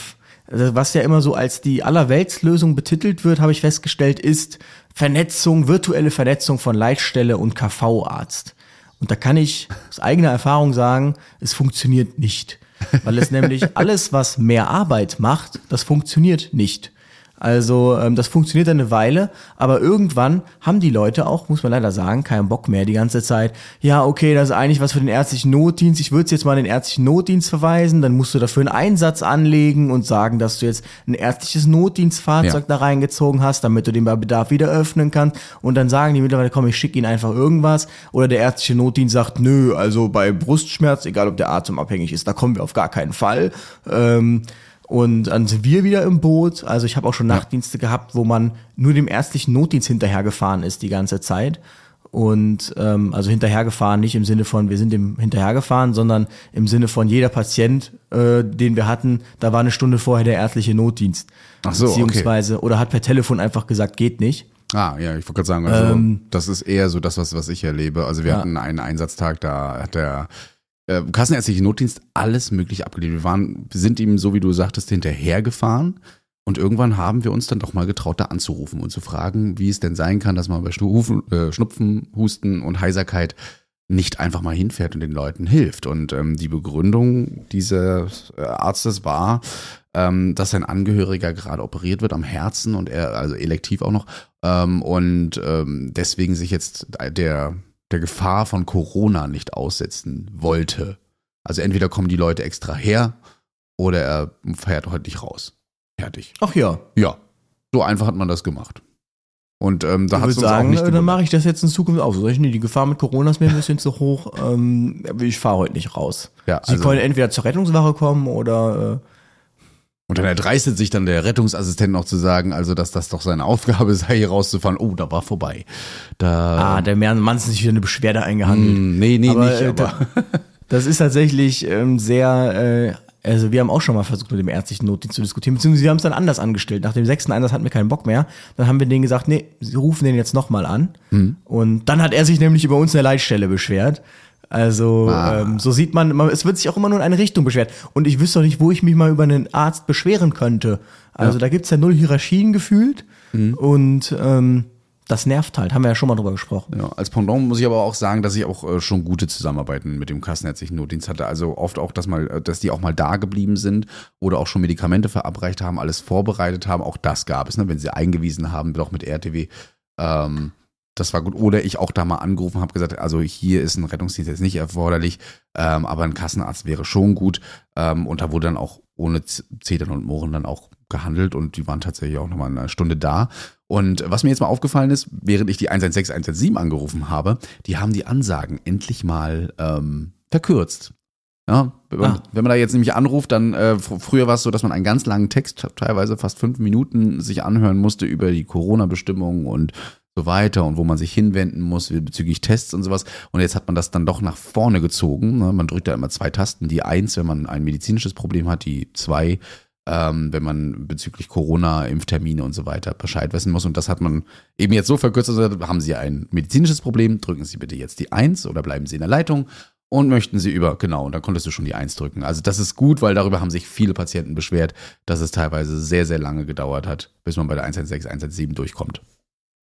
was ja immer so als die Allerweltslösung betitelt wird, habe ich festgestellt, ist Vernetzung, virtuelle Vernetzung von Leitstelle und KV-Arzt. Und da kann ich aus eigener Erfahrung sagen, es funktioniert nicht. Weil es nämlich alles, was mehr Arbeit macht, das funktioniert nicht. Also ähm, das funktioniert eine Weile, aber irgendwann haben die Leute auch, muss man leider sagen, keinen Bock mehr die ganze Zeit. Ja, okay, das ist eigentlich was für den ärztlichen Notdienst. Ich würde jetzt mal in den ärztlichen Notdienst verweisen. Dann musst du dafür einen Einsatz anlegen und sagen, dass du jetzt ein ärztliches Notdienstfahrzeug Ja. da reingezogen hast, damit du den bei Bedarf wieder öffnen kannst. Und dann sagen die mittlerweile, komm, ich schicke ihnen einfach irgendwas. Oder der ärztliche Notdienst sagt, nö, also bei Brustschmerz, egal ob der atemabhängig ist, da kommen wir auf gar keinen Fall. Ähm, und dann sind wir wieder im Boot. Also ich habe auch schon Nachtdienste gehabt, wo man nur dem ärztlichen Notdienst hinterhergefahren ist die ganze Zeit. Und ähm, also hinterhergefahren nicht im Sinne von, wir sind dem hinterhergefahren, sondern im Sinne von jeder Patient, äh, den wir hatten, da war eine Stunde vorher der ärztliche Notdienst. Ach so, okay. Beziehungsweise, oder hat per Telefon einfach gesagt, geht nicht. Ah, ja, ich wollte gerade sagen, also Ähm, das ist eher so das, was, was ich erlebe. Also wir Ja. hatten einen Einsatztag, da hat der äh, Kassenärztliche Notdienst alles möglich abgelehnt. Wir waren, sind ihm, so wie du sagtest, hinterhergefahren. Und irgendwann haben wir uns dann doch mal getraut, da anzurufen und zu fragen, wie es denn sein kann, dass man bei Schnufen, äh, Schnupfen, Husten und Heiserkeit nicht einfach mal hinfährt und den Leuten hilft. Und ähm, die Begründung dieses äh, Arztes war, ähm, dass sein Angehöriger gerade operiert wird am Herzen und er, also elektiv auch noch, ähm, und ähm, deswegen sich jetzt der, der Gefahr von Corona nicht aussetzen wollte. Also entweder kommen die Leute extra her oder er fährt heute nicht raus. Fertig. Ach ja, Ja, so einfach hat man das gemacht. Und ähm, da ich hat es uns auch sagen, nicht äh, dann mache ich das jetzt in Zukunft auch so. Sag ich, nee, die Gefahr mit Corona ist mir ein bisschen zu hoch. Ähm, ich fahre heute nicht raus. Ja, Sie also- können entweder zur Rettungswache kommen oder äh, Und dann erdreistet sich dann der Rettungsassistent noch zu sagen, also dass das doch seine Aufgabe sei, hier rauszufahren. Oh, da war vorbei. Da, Ah, der Mann ist nicht wieder eine Beschwerde eingehandelt. Hm, nee, nee, Aber, nicht, äh, aber Das ist tatsächlich ähm, sehr äh, Also wir haben auch schon mal versucht, mit dem ärztlichen Notdienst zu diskutieren, beziehungsweise wir haben es dann anders angestellt. Nach dem sechsten Einsatz hatten wir keinen Bock mehr. Dann haben wir denen gesagt, nee, sie rufen den jetzt nochmal an. Mhm. Und dann hat er sich nämlich über uns in der Leitstelle beschwert. Also Ah. ähm, so sieht man, man, es wird sich auch immer nur in eine Richtung beschwert. Und ich wüsste doch nicht, wo ich mich mal über einen Arzt beschweren könnte. Also da gibt's ja null Hierarchien gefühlt. Mhm. Und ähm, das nervt halt, haben wir ja schon mal drüber gesprochen. Ja, als Pendant muss ich aber auch sagen, dass ich auch äh, schon gute Zusammenarbeiten mit dem kassenärztlichen Notdienst hatte. Also oft auch, dass mal, äh, dass die auch mal da geblieben sind oder auch schon Medikamente verabreicht haben, alles vorbereitet haben. Auch das gab es, ne? wenn sie eingewiesen haben, doch mit RTW. Ähm, das war gut. Oder ich auch da mal angerufen habe, gesagt, also hier ist ein Rettungsdienst jetzt nicht erforderlich, ähm, aber ein Kassenarzt wäre schon gut. Ähm, und da wurde dann auch ohne Z- Zetern und Mohren dann auch gehandelt und die waren tatsächlich auch nochmal eine Stunde da. Und was mir jetzt mal aufgefallen ist, während ich die 116, 117 angerufen habe, die haben die Ansagen endlich mal ähm, verkürzt. Ja, wenn, man, Ah. wenn man da jetzt nämlich anruft, dann äh, fr- früher war es so, dass man einen ganz langen Text, teilweise fast fünf Minuten, sich anhören musste über die Corona-Bestimmungen und so weiter und wo man sich hinwenden muss bezüglich Tests und sowas. Und jetzt hat man das dann doch nach vorne gezogen. Ne? Man drückt da immer zwei Tasten. Die eins, wenn man ein medizinisches Problem hat, die zwei, ähm, wenn man bezüglich Corona, Impftermine und so weiter Bescheid wissen muss. Und das hat man eben jetzt so verkürzt. Also haben Sie ein medizinisches Problem, drücken Sie bitte jetzt die eins oder bleiben Sie in der Leitung. Und möchten Sie über, genau, und dann konntest du schon die Eins drücken. Also das ist gut, weil darüber haben sich viele Patienten beschwert, dass es teilweise sehr, sehr lange gedauert hat, bis man bei der 116, 117 durchkommt.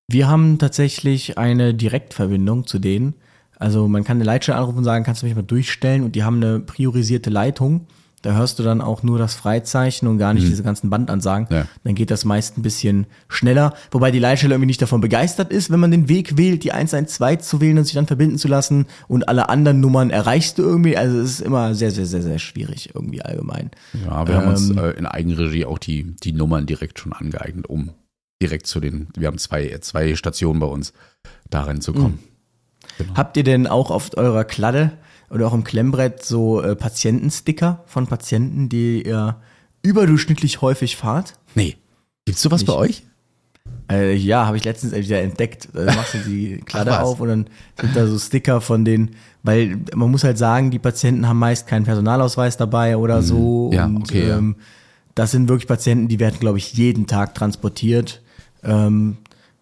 Wir haben tatsächlich eine Direktverbindung zu denen. Also man kann eine Leitstelle anrufen und sagen, kannst du mich mal durchstellen? Und die haben eine priorisierte Leitung. Da hörst du dann auch nur das Freizeichen und gar nicht diese ganzen Bandansagen. Ja. Dann geht das meist ein bisschen schneller. Wobei die Leitstelle irgendwie nicht davon begeistert ist, wenn man den Weg wählt, die 112 zu wählen und sich dann verbinden zu lassen. Und alle anderen Nummern erreichst du irgendwie. Also es ist immer sehr, sehr, sehr, sehr schwierig irgendwie allgemein. Ja, wir haben uns Ähm. äh, in Eigenregie auch die, die Nummern direkt schon angeeignet, um direkt zu den, wir haben zwei, zwei Stationen bei uns, da reinzukommen. Habt ihr denn auch auf eurer Kladde oder auch im Klemmbrett so äh, Patientensticker von Patienten, die ihr überdurchschnittlich häufig fahrt? Nee. Gibt's sowas Nicht. bei euch? Äh, ja, habe ich letztens wieder entdeckt. Da machst du die Kladde auf und dann sind da so Sticker von den, weil man muss halt sagen, die Patienten haben meist keinen Personalausweis dabei oder so. Mhm. Ja, und okay, ja. ähm, das sind wirklich Patienten, die werden, glaube ich, jeden Tag transportiert. Ähm,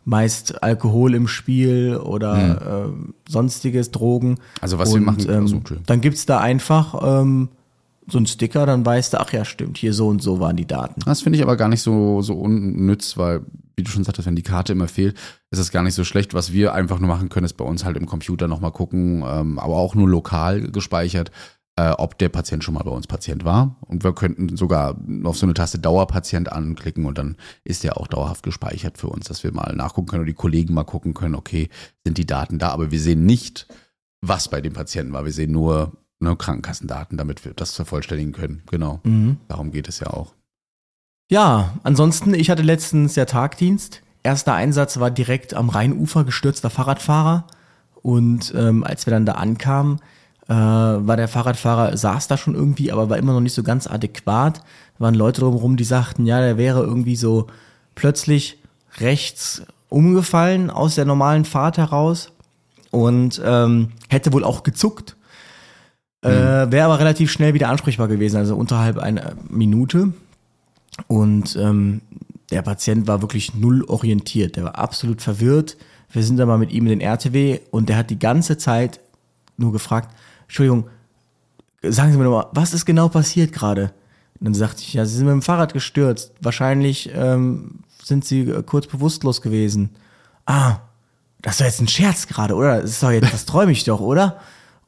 meist Alkohol im Spiel oder ähm, sonstiges, Drogen. Mhm. Also was wir und, machen- ähm, also, dann gibt's da einfach ähm, so einen Sticker, dann weißt du, ach ja, stimmt, hier so und so waren die Daten. Das finde ich aber gar nicht so, so unnütz, weil, wie du schon sagtest, wenn die Karte immer fehlt, ist es gar nicht so schlecht. Was wir einfach nur machen können, ist bei uns halt im Computer nochmal gucken, ähm, aber auch nur lokal gespeichert, äh, ob der Patient schon mal bei uns Patient war. Und wir könnten sogar auf so eine Taste Dauerpatient anklicken und dann ist der auch dauerhaft gespeichert für uns, dass wir mal nachgucken können und die Kollegen mal gucken können, okay, sind die Daten da, aber wir sehen nicht, was bei dem Patienten war. Wir sehen nur ne, Krankenkassendaten, damit wir das vervollständigen können. Genau. Darum geht es ja auch. Ja, ansonsten, ich hatte letztens ja Tagdienst. Erster Einsatz war direkt am Rheinufer gestürzter Fahrradfahrer. Und ähm, als wir dann da ankamen, äh, war der Fahrradfahrer, saß da schon irgendwie, aber war immer noch nicht so ganz adäquat. Da waren Leute drumherum, die sagten, ja, der wäre irgendwie so plötzlich rechts umgefallen aus der normalen Fahrt heraus und ähm, hätte wohl auch gezuckt. Äh, wäre aber relativ schnell wieder ansprechbar gewesen, also unterhalb einer Minute. Und ähm, der Patient war wirklich null orientiert. Der war absolut verwirrt. Wir sind dann mal mit ihm in den RTW und der hat die ganze Zeit nur gefragt, Entschuldigung, sagen Sie mir nochmal, was ist genau passiert gerade? Und dann sagte ich, ja, Sie sind mit dem Fahrrad gestürzt. Wahrscheinlich ähm, sind Sie äh, kurz bewusstlos gewesen. Ah, das war jetzt ein Scherz gerade, oder? Das ist doch jetzt, das träume ich doch, oder?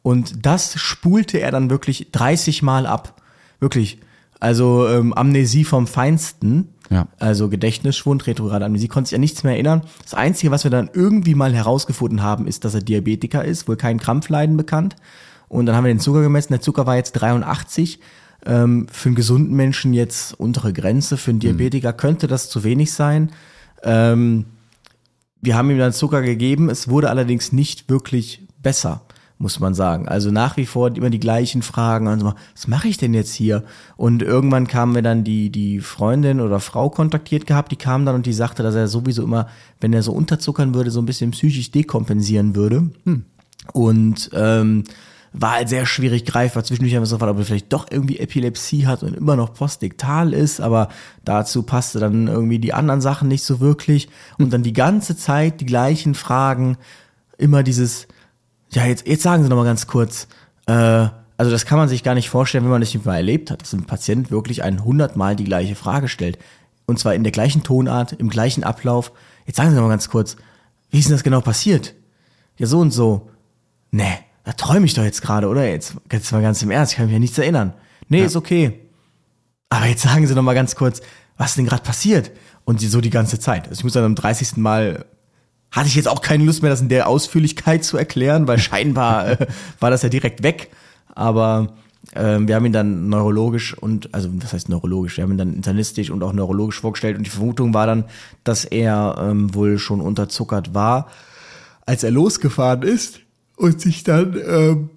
Und das spulte er dann wirklich 30 Mal ab. Wirklich. Also ähm, Amnesie vom Feinsten. Ja. Also Gedächtnisschwund, retrograde Amnesie, konnte sich an nichts mehr erinnern. Das Einzige, was wir dann irgendwie mal herausgefunden haben, ist, dass er Diabetiker ist, wohl kein Krampfleiden bekannt. Und dann haben wir den Zucker gemessen. Der Zucker war jetzt 83. Ähm, für einen gesunden Menschen jetzt untere Grenze. Für einen Diabetiker könnte das zu wenig sein. Ähm, wir haben ihm dann Zucker gegeben. Es wurde allerdings nicht wirklich besser, muss man sagen. Also nach wie vor immer die gleichen Fragen. Also, was mache ich denn jetzt hier? Und irgendwann kamen wir dann die, die Freundin oder Frau kontaktiert gehabt. Die kam dann und die sagte, dass er sowieso immer, wenn er so unterzuckern würde, so ein bisschen psychisch dekompensieren würde. Und ähm, war halt sehr schwierig greifbar. Zwischendurch haben wir so gefragt, ob er vielleicht doch irgendwie Epilepsie hat und immer noch postiktal ist, aber dazu passte dann irgendwie die anderen Sachen nicht so wirklich. Und dann die ganze Zeit die gleichen Fragen, immer dieses, ja, jetzt, jetzt sagen Sie noch mal ganz kurz, äh, also das kann man sich gar nicht vorstellen, wenn man das nicht mal erlebt hat, dass ein Patient wirklich ein hundertmal die gleiche Frage stellt. Und zwar in der gleichen Tonart, im gleichen Ablauf. Jetzt sagen Sie noch mal ganz kurz, wie ist denn das genau passiert? Ja, so und so. Nee, da träume ich doch jetzt gerade, oder? Jetzt, jetzt mal ganz im Ernst, ich kann mich ja nichts erinnern. Nee, ja. ist okay. Aber jetzt sagen Sie noch mal ganz kurz, was ist denn gerade passiert? Und so die ganze Zeit. Also ich muss dann am 30. Mal hatte ich jetzt auch keine Lust mehr, das in der Ausführlichkeit zu erklären, weil scheinbar äh, war das ja direkt weg. Aber ähm, wir haben ihn dann neurologisch und, also was heißt neurologisch, wir haben ihn dann internistisch und auch neurologisch vorgestellt und die Vermutung war dann, dass er ähm, wohl schon unterzuckert war, als er losgefahren ist und sich dann ähm,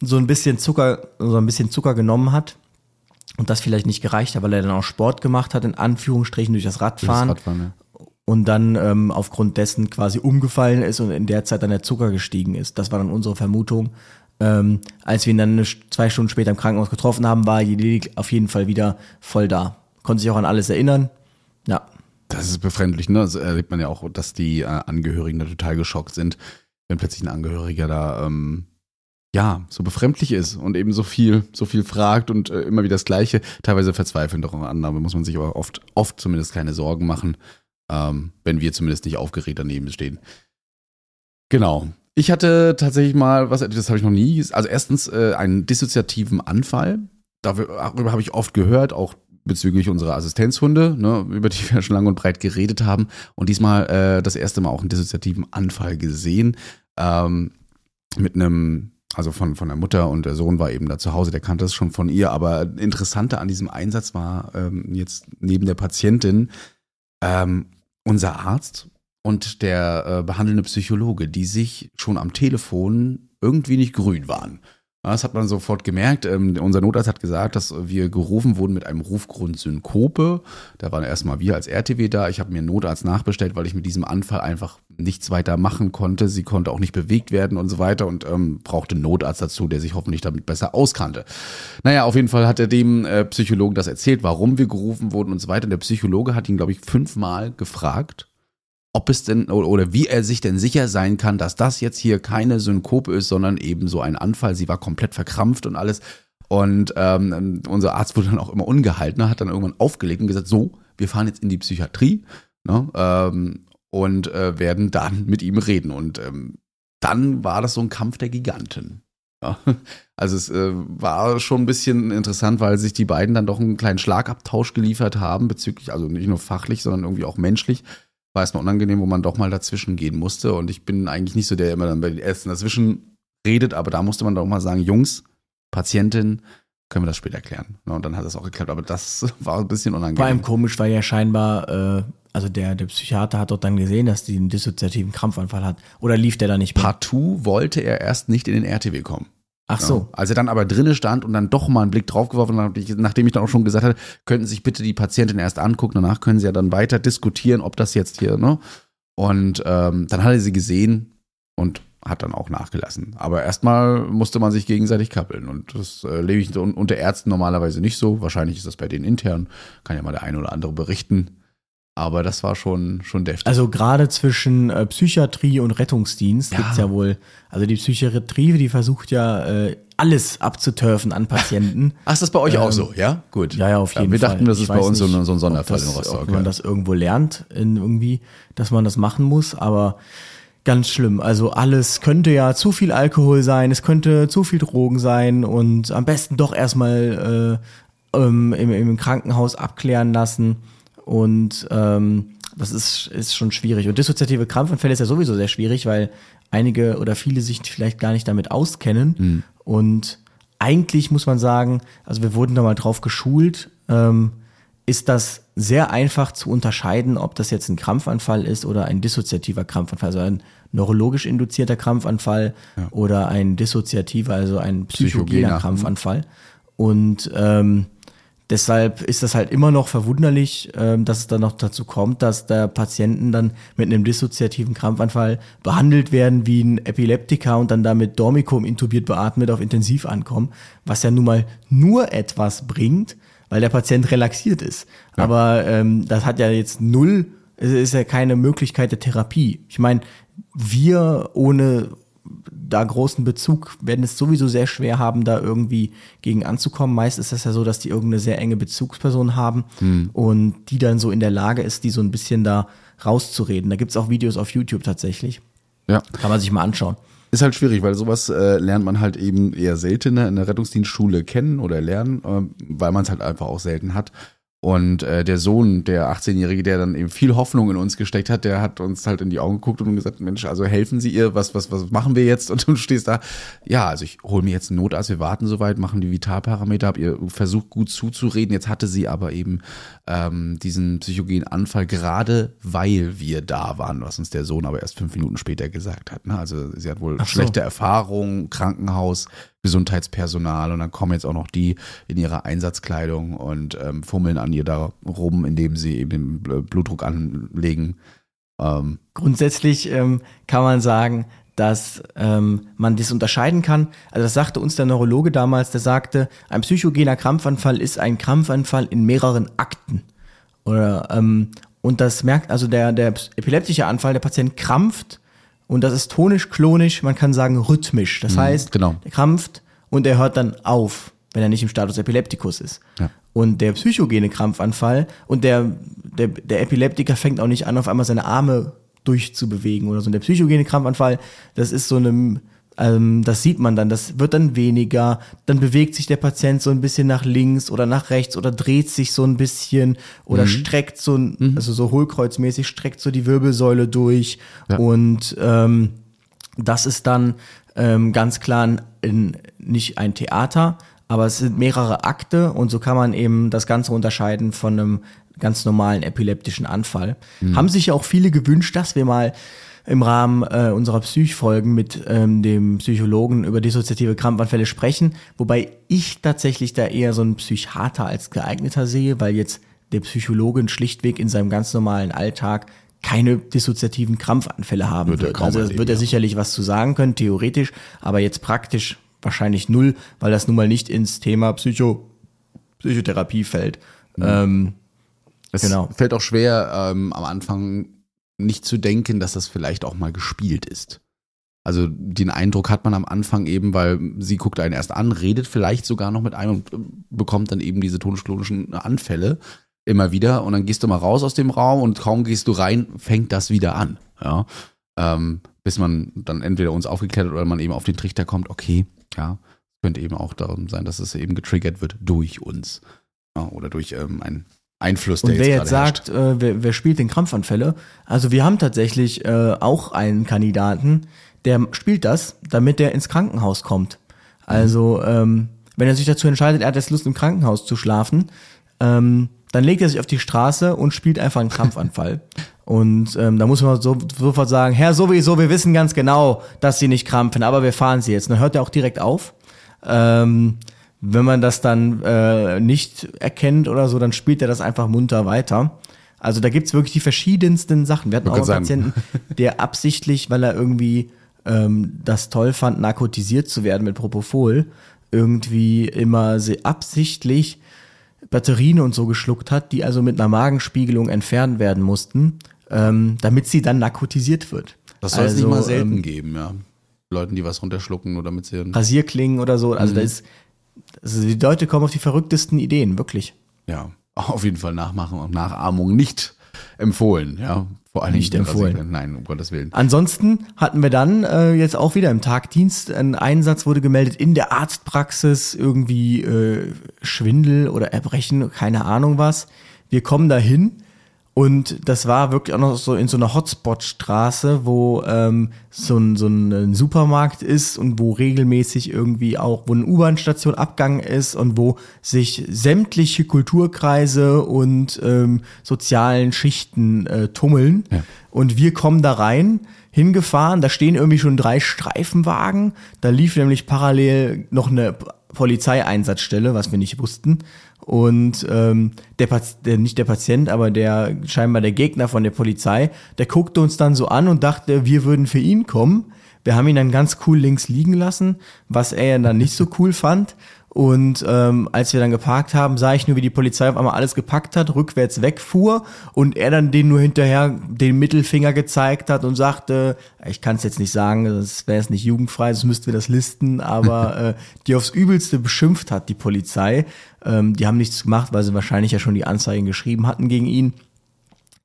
so ein bisschen Zucker, so ein bisschen Zucker genommen hat und das vielleicht nicht gereicht hat, weil er dann auch Sport gemacht hat, in Anführungsstrichen durch das Radfahren. Durch das Radfahren ja. Und dann ähm, aufgrund dessen quasi umgefallen ist und in der Zeit dann der Zucker gestiegen ist. Das war dann unsere Vermutung. Ähm, als wir ihn dann eine, zwei Stunden später im Krankenhaus getroffen haben, war Jeli auf jeden Fall wieder voll da. Konnte sich auch an alles erinnern. Ja. Das ist befremdlich, ne? Das erlebt man ja auch, dass die äh, Angehörigen da total geschockt sind, wenn plötzlich ein Angehöriger da ähm, ja so befremdlich ist und eben so viel, so viel fragt und äh, immer wieder das Gleiche. Teilweise verzweifeln doch an, da muss man sich aber oft, oft zumindest keine Sorgen machen, ähm, wenn wir zumindest nicht aufgeregt daneben stehen. Genau. Ich hatte tatsächlich mal, was das habe ich noch nie, also erstens äh, einen dissoziativen Anfall. Darüber habe ich oft gehört, auch bezüglich unserer Assistenzhunde, ne, über die wir schon lange und breit geredet haben. Und diesmal äh, das erste Mal auch einen dissoziativen Anfall gesehen. Ähm, mit einem, also von, von der Mutter und der Sohn war eben da zu Hause, der kannte das schon von ihr. Aber interessanter an diesem Einsatz war ähm, jetzt neben der Patientin ähm, unser Arzt und der äh, behandelnde Psychologe, die sich schon am Telefon irgendwie nicht grün waren. Das hat man sofort gemerkt. Ähm, unser Notarzt hat gesagt, dass wir gerufen wurden mit einem Rufgrund Synkope. Da waren erstmal wir als RTW da. Ich habe mir einen Notarzt nachbestellt, weil ich mit diesem Anfall einfach nichts weiter machen konnte. Sie konnte auch nicht bewegt werden und so weiter und ähm, brauchte einen Notarzt dazu, der sich hoffentlich damit besser auskannte. Naja, auf jeden Fall hat er dem äh, Psychologen das erzählt, warum wir gerufen wurden und so weiter. Der Psychologe hat ihn, glaube ich, fünfmal gefragt, ob es denn oder wie er sich denn sicher sein kann, dass das jetzt hier keine Synkope ist, sondern eben so ein Anfall. Sie war komplett verkrampft und alles. Und ähm, unser Arzt wurde dann auch immer ungehalten, hat dann irgendwann aufgelegt und gesagt, so, wir fahren jetzt in die Psychiatrie ne, ähm, und äh, werden dann mit ihm reden. Und ähm, dann war das so ein Kampf der Giganten. Ja. Also es äh, war schon ein bisschen interessant, weil sich die beiden dann doch einen kleinen Schlagabtausch geliefert haben, bezüglich, also nicht nur fachlich, sondern irgendwie auch menschlich war es mal unangenehm, wo man doch mal dazwischen gehen musste. Und ich bin eigentlich nicht so der, der immer dann bei den Ärzten dazwischen redet, aber da musste man doch mal sagen, Jungs, Patientin, können wir das später klären. Und dann hat es auch geklappt, aber das war ein bisschen unangenehm. Vor allem komisch, weil ja scheinbar, äh, also der, der Psychiater hat dort dann gesehen, dass die einen dissoziativen Krampfanfall hat. Oder lief der da nicht mehr? Partout wollte er erst nicht in den RTW kommen. Ach so. Ja. Als er dann aber drinnen stand und dann doch mal einen Blick draufgeworfen hat, nachdem ich dann auch schon gesagt hatte, könnten sich bitte die Patientin erst angucken, danach können sie ja dann weiter diskutieren, ob das jetzt hier, ne? Und ähm, dann hat er sie gesehen und hat dann auch nachgelassen. Aber erstmal musste man sich gegenseitig kappeln. Und das äh, lebe ich unter Ärzten normalerweise nicht so. Wahrscheinlich ist das bei denen intern. Kann ja mal der eine oder andere berichten. Aber das war schon, schon deftig. Also gerade zwischen äh, Psychiatrie und Rettungsdienst ja. gibt's ja wohl, also die Psychiatrie, die versucht ja äh, alles abzuturfen an Patienten. Ach, ist das bei euch ähm, auch so, ja? Gut. Ja, ja, auf jeden ja, wir Fall. Wir dachten, das ist bei uns nicht, so, so, ein Sonderfall das, in Rostock. Ob man ja. das irgendwo lernt, in irgendwie, dass man das machen muss, aber ganz schlimm. Also alles könnte ja zu viel Alkohol sein, es könnte zu viel Drogen sein und am besten doch erstmal äh, ähm, im, im Krankenhaus abklären lassen. Und ähm, das ist, ist schon schwierig. Und dissoziative Krampfanfälle ist ja sowieso sehr schwierig, weil einige oder viele sich vielleicht gar nicht damit auskennen. Mhm. Und eigentlich muss man sagen, also wir wurden da mal drauf geschult, ähm, ist das sehr einfach zu unterscheiden, ob das jetzt ein Krampfanfall ist oder ein dissoziativer Krampfanfall, also ein neurologisch induzierter Krampfanfall ja. oder ein dissoziativer, also ein psychogener, Krampfanfall. Und ähm, Deshalb ist das halt immer noch verwunderlich, ähm, dass es dann noch dazu kommt, dass da Patienten dann mit einem dissoziativen Krampfanfall behandelt werden wie ein Epileptiker und dann damit Dormicum intubiert beatmet auf Intensiv ankommen, was ja nun mal nur etwas bringt, weil der Patient relaxiert ist. Ja. Aber ähm, das hat ja jetzt null, es ist ja keine Möglichkeit der Therapie. Ich meine, wir ohne da großen Bezug werden es sowieso sehr schwer haben, da irgendwie gegen anzukommen. Meist ist das ja so, dass die irgendeine sehr enge Bezugsperson haben hm. und die dann so in der Lage ist, die so ein bisschen da rauszureden. Da gibt es auch Videos auf YouTube tatsächlich. Ja. Kann man sich mal anschauen. Ist halt schwierig, weil sowas äh, lernt man halt eben eher seltener in der Rettungsdienstschule kennen oder lernen, äh, weil man es halt einfach auch selten hat. Und äh, der Sohn, der 18-Jährige, der dann eben viel Hoffnung in uns gesteckt hat, der hat uns halt in die Augen geguckt und gesagt, Mensch, also helfen Sie ihr, was, was, was machen wir jetzt? Und du stehst da, ja, also ich hole mir jetzt einen Notarzt, wir warten soweit, machen die Vitalparameter, hab ihr versucht gut zuzureden. Jetzt hatte sie aber eben ähm, diesen psychogenen Anfall, gerade weil wir da waren, was uns der Sohn aber erst fünf Minuten später gesagt hat. Ne? Also sie hat wohl so. schlechte Erfahrungen, Krankenhaus, Gesundheitspersonal und dann kommen jetzt auch noch die in ihrer Einsatzkleidung und ähm, fummeln an ihr da rum, indem sie eben den Blutdruck anlegen. Ähm. Grundsätzlich ähm, kann man sagen, dass ähm, man das unterscheiden kann. Also das sagte uns der Neurologe damals, der sagte, ein psychogener Krampfanfall ist ein Krampfanfall in mehreren Akten. Oder, ähm, und das merkt, also der, der epileptische Anfall, der Patient krampft und das ist tonisch-klonisch, man kann sagen rhythmisch. Das mhm, heißt, genau. der krampft und er hört dann auf, wenn er nicht im Status Epilepticus ist. Ja. Und der psychogene Krampfanfall und der, der, der Epileptiker fängt auch nicht an, auf einmal seine Arme durchzubewegen oder so. Und der psychogene Krampfanfall, das ist so eine das sieht man dann, das wird dann weniger, dann bewegt sich der Patient so ein bisschen nach links oder nach rechts oder dreht sich so ein bisschen oder mhm. streckt so, mhm. also so hohlkreuzmäßig streckt so die Wirbelsäule durch ja. und ähm, das ist dann ähm, ganz klar ein, nicht ein Theater, aber es sind mehrere Akte und so kann man eben das Ganze unterscheiden von einem ganz normalen epileptischen Anfall. Mhm. Haben sich ja auch viele gewünscht, dass wir mal im Rahmen äh, unserer Psychfolgen mit ähm, dem Psychologen über dissoziative Krampfanfälle sprechen, wobei ich tatsächlich da eher so einen Psychiater als geeigneter sehe, weil jetzt der Psychologe schlichtweg in seinem ganz normalen Alltag keine dissoziativen Krampfanfälle haben wird. wird. Also erleben, wird er ja. sicherlich was zu sagen können, theoretisch, aber jetzt praktisch wahrscheinlich null, weil das nun mal nicht ins Thema Psycho Psychotherapie fällt. Mhm. Ähm, es genau. fällt auch schwer, ähm, am Anfang nicht zu denken, dass das vielleicht auch mal gespielt ist. Also den Eindruck hat man am Anfang eben, weil sie guckt einen erst an, redet vielleicht sogar noch mit einem und äh, bekommt dann eben diese tonisch-klonischen Anfälle immer wieder und dann gehst du mal raus aus dem Raum und kaum gehst du rein, fängt das wieder an. Ja. Ähm, bis man dann entweder uns aufgeklärt hat oder man eben auf den Trichter kommt, okay, ja, könnte eben auch darum sein, dass es eben getriggert wird durch uns. Ja, oder durch ähm, ein Einfluss, der Und wer jetzt, jetzt sagt, äh, wer, wer, spielt den Krampfanfälle? Also wir haben tatsächlich äh, auch einen Kandidaten, der spielt das, damit er ins Krankenhaus kommt. Also mhm. ähm, wenn er sich dazu entscheidet, er hat jetzt Lust im Krankenhaus zu schlafen, ähm, dann legt er sich auf die Straße und spielt einfach einen Krampfanfall. und ähm, da muss man so, sofort sagen, Herr, sowieso, wir wissen ganz genau, dass Sie nicht krampfen, aber wir fahren Sie jetzt. dann hört er auch direkt auf. Ähm, wenn man das dann äh, nicht erkennt oder so, dann spielt er das einfach munter weiter. Also da gibt's wirklich die verschiedensten Sachen. Wir hatten auch einen Patienten, der absichtlich, weil er irgendwie ähm, das toll fand, narkotisiert zu werden mit Propofol, irgendwie immer absichtlich Batterien und so geschluckt hat, die also mit einer Magenspiegelung entfernt werden mussten, ähm, damit sie dann narkotisiert wird. Das soll also, es nicht mal selten ähm, geben, ja. Leuten, die was runterschlucken, nur damit sie Rasierklingen oder so. Also mhm. da ist also die Leute kommen auf die verrücktesten Ideen, wirklich. Ja, auf jeden Fall Nachmachen und Nachahmung nicht empfohlen, ja. Vor allem nicht empfohlen. Nein, um Gottes Willen. Ansonsten hatten wir dann äh, jetzt auch wieder im Tagdienst, ein Einsatz wurde gemeldet in der Arztpraxis, irgendwie äh, Schwindel oder Erbrechen, keine Ahnung was. Wir kommen dahin und das war wirklich auch noch so in so einer Hotspot-Straße, wo ähm, so, ein, so ein Supermarkt ist und wo regelmäßig irgendwie auch, wo eine U-Bahn-Station Abgang ist und wo sich sämtliche Kulturkreise und ähm, sozialen Schichten äh, tummeln. Ja. Und wir kommen da rein, hingefahren, da stehen irgendwie schon drei Streifenwagen, da lief nämlich parallel noch eine Polizeieinsatzstelle, was wir nicht wussten. Und ähm, der, der nicht der Patient, aber der scheinbar der Gegner von der Polizei, der guckte uns dann so an und dachte, wir würden für ihn kommen. Wir haben ihn dann ganz cool links liegen lassen, was er dann nicht so cool fand. Und ähm, als wir dann geparkt haben, sah ich nur, wie die Polizei auf einmal alles gepackt hat, rückwärts wegfuhr und er dann den nur hinterher den Mittelfinger gezeigt hat und sagte, ich kann es jetzt nicht sagen, das wäre es nicht jugendfrei, sonst müssten wir das listen, aber äh, die aufs Übelste beschimpft hat, die Polizei. Ähm, die haben nichts gemacht, weil sie wahrscheinlich ja schon die Anzeigen geschrieben hatten gegen ihn.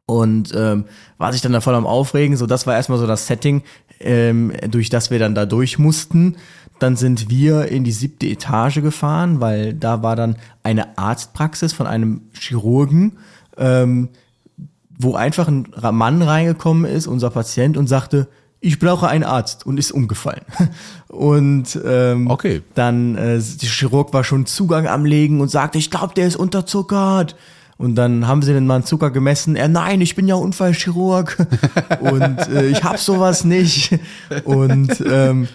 Und ähm, war sich dann da voll am Aufregen. So, das war erstmal so das Setting, ähm, durch das wir dann da durch mussten. Dann sind wir in die siebte Etage gefahren, weil da war dann eine Arztpraxis von einem Chirurgen, ähm, wo einfach ein Mann reingekommen ist, unser Patient, und sagte, ich brauche einen Arzt und ist umgefallen. Und ähm, Okay. dann äh, der Chirurg war schon Zugang am Legen und sagte, ich glaube, der ist unterzuckert. Und dann haben sie den Mann Zucker gemessen. Er, nein, ich bin ja Unfallchirurg und äh, ich hab sowas nicht. Und ähm,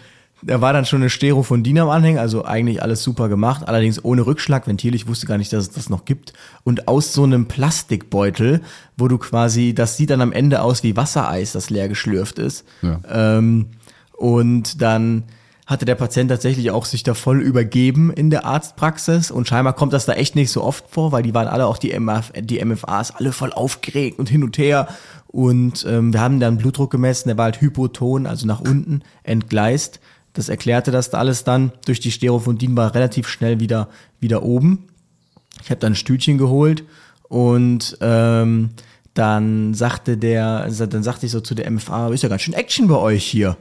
da war dann schon eine Stero von DIN am Anhängen, also eigentlich alles super gemacht, allerdings ohne Rückschlagventil. Ich wusste gar nicht, dass es das noch gibt. Und aus so einem Plastikbeutel, wo du quasi, das sieht dann am Ende aus wie Wassereis, das leer geschlürft ist. Ja. Ähm, und dann hatte der Patient tatsächlich auch sich da voll übergeben in der Arztpraxis und scheinbar kommt das da echt nicht so oft vor, weil die waren alle auch die, MF, die MFAs alle voll aufgeregt und hin und her und ähm, wir haben dann Blutdruck gemessen, der war halt hypoton, also nach unten entgleist. Das erklärte das da alles dann. Durch die Sterophondin war relativ schnell wieder wieder oben. Ich habe dann ein Stütchen geholt und ähm, dann sagte der, dann sagte ich so zu der MFA, ist ja ganz schön Action bei euch hier.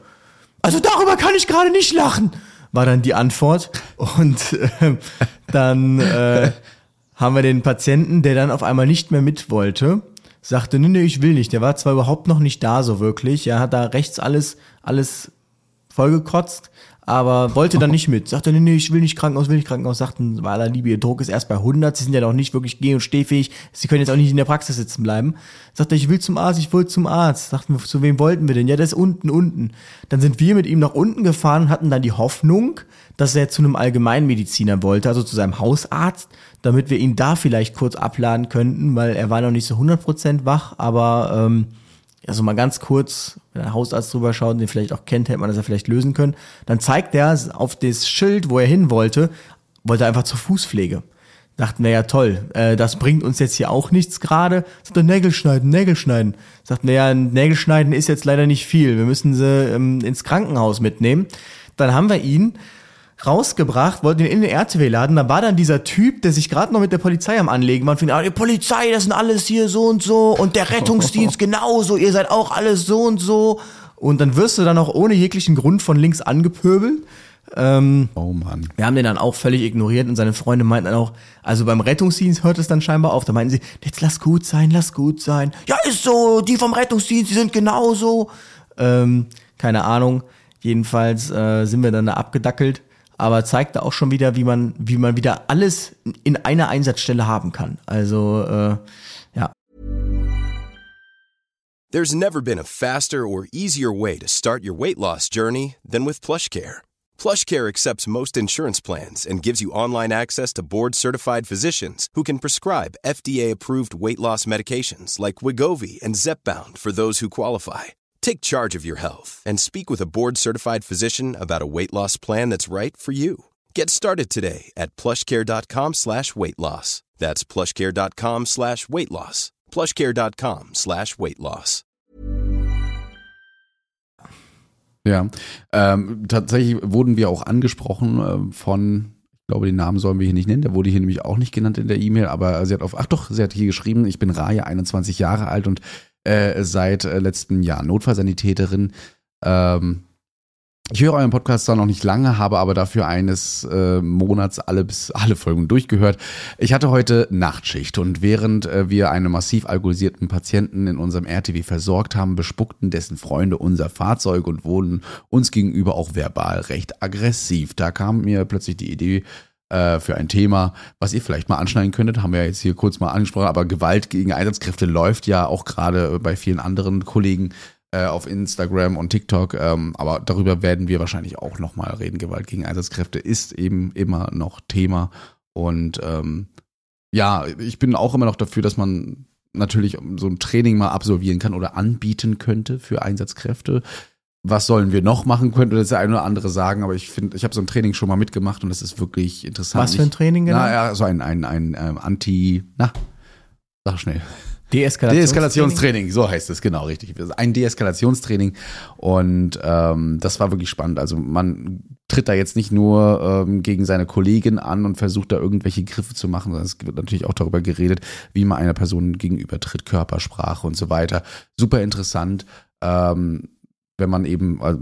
Also darüber kann ich gerade nicht lachen, war dann die Antwort. Und ähm, dann äh, haben wir den Patienten, der dann auf einmal nicht mehr mit wollte, sagte, nee, nee, ich will nicht. Der war zwar überhaupt noch nicht da so wirklich, er hat da rechts alles, alles vollgekotzt, aber wollte dann nicht mit. Sagte, nee, nee, ich will nicht Krankenhaus, will nicht Krankenhaus. Sagten, bei aller Liebe, ihr Druck ist erst bei 100, sie sind ja noch nicht wirklich geh- und stehfähig, sie können jetzt auch nicht in der Praxis sitzen bleiben. Sagte, ich will zum Arzt, ich will zum Arzt. Sagten zu wem wollten wir denn? Ja, der ist unten, unten. Dann sind wir mit ihm nach unten gefahren, hatten dann die Hoffnung, dass er zu einem Allgemeinmediziner wollte, also zu seinem Hausarzt, damit wir ihn da vielleicht kurz abladen könnten, weil er war noch nicht so 100% wach, aber ähm, also mal ganz kurz, wenn der Hausarzt drüber schaut den vielleicht auch kennt, hätte man das ja vielleicht lösen können. Dann zeigt er auf das Schild, wo er hin wollte, wollte er einfach zur Fußpflege. Dachten wir ja toll, äh, das bringt uns jetzt hier auch nichts gerade. Sagt er, Nägel schneiden, Nägel schneiden. Sagten wir ja, Nägel schneiden ist jetzt leider nicht viel. Wir müssen sie ähm, ins Krankenhaus mitnehmen. Dann haben wir ihn rausgebracht, wollten ihn in den RTW laden, da war dann dieser Typ, der sich gerade noch mit der Polizei am Anlegen war und fing, ah, die Polizei, das sind alles hier so und so und der Rettungsdienst genauso, ihr seid auch alles so und so. Und dann wirst du dann auch ohne jeglichen Grund von links angepöbelt. Ähm, Oh Mann. wir haben den dann auch völlig ignoriert und seine Freunde meinten dann auch, also beim Rettungsdienst hört es dann scheinbar auf. Da meinten sie, jetzt lass gut sein, lass gut sein. Ja, ist so, die vom Rettungsdienst, die sind genauso. Ähm, keine Ahnung. Jedenfalls äh, sind wir dann da abgedackelt. Aber zeigte auch schon wieder, wie man, wie man wieder alles in einer Einsatzstelle haben kann. Also, äh, ja, There's never been a faster or easier way to start your weight loss journey than with PlushCare. PlushCare accepts most insurance plans and gives you online access to board-certified physicians who can prescribe FDA-approved weight loss medications like Wigovi and Zepbound for those who qualify. Take charge of your health and speak with a board-certified physician about a weight loss plan that's right for you. Get started today at plushcare.com slash weight loss. That's plushcare.com slash weight loss. plushcare.com slash weight loss. Ja, ähm, tatsächlich wurden wir auch angesprochen äh, von, ich glaube, den Namen sollen wir hier nicht nennen, der wurde hier nämlich auch nicht genannt in der E-Mail, aber sie hat auf, ach doch, sie hat hier geschrieben, ich bin Raya, 21 Jahre alt und äh, seit äh, letztem Jahr Notfallsanitäterin. Ähm, ich höre euren Podcast zwar noch nicht lange, habe aber dafür eines äh, Monats alle bis alle Folgen durchgehört. Ich hatte heute Nachtschicht und während äh, wir einen massiv alkoholisierten Patienten in unserem RTW versorgt haben, bespuckten dessen Freunde unser Fahrzeug und wurden uns gegenüber auch verbal recht aggressiv. Da kam mir plötzlich die Idee äh, für ein Thema, was ihr vielleicht mal anschneiden könntet, haben wir jetzt hier kurz mal angesprochen, aber Gewalt gegen Einsatzkräfte läuft ja auch gerade bei vielen anderen Kollegen äh, auf Instagram und TikTok. Ähm, aber darüber werden wir wahrscheinlich auch nochmal reden. Gewalt gegen Einsatzkräfte ist eben immer noch Thema. Und ähm, ja, ich bin auch immer noch dafür, dass man natürlich so ein Training mal absolvieren kann oder anbieten könnte für Einsatzkräfte. Was sollen wir noch machen, könnte das eine oder andere sagen, aber ich finde, ich habe so ein Training schon mal mitgemacht und es ist wirklich interessant. Was für ein Training genau? Na, ja, so ein, ein, ein, ein ähm, Anti, na, sag schnell. Deeskalationstraining. Deeskalationstraining, so heißt es, genau, richtig. Ein Deeskalationstraining. Und ähm, das war wirklich spannend. Also man tritt da jetzt nicht nur ähm, gegen seine Kollegin an und versucht da irgendwelche Griffe zu machen, sondern es wird natürlich auch darüber geredet, wie man einer Person gegenüber tritt, Körpersprache und so weiter. Super interessant. Ähm, wenn man eben, äh,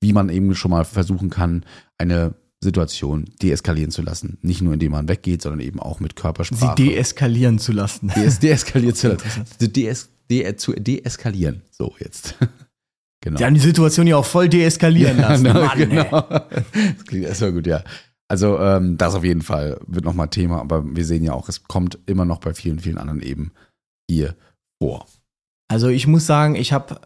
wie man eben schon mal versuchen kann, eine Situation deeskalieren zu lassen. Nicht nur indem man weggeht, sondern eben auch mit Körpersprache. Sie deeskalieren zu lassen. Dees deeskalieren zu lassen. Dees de zu deeskalieren. So, jetzt. genau. Die haben die Situation ja auch voll deeskalieren lassen. Ja, Mann, genau. Das klingt erstmal gut, ja. Also ähm, das auf jeden Fall wird nochmal Thema, aber wir sehen ja auch, es kommt immer noch bei vielen, vielen anderen eben hier vor. Also ich muss sagen, ich habe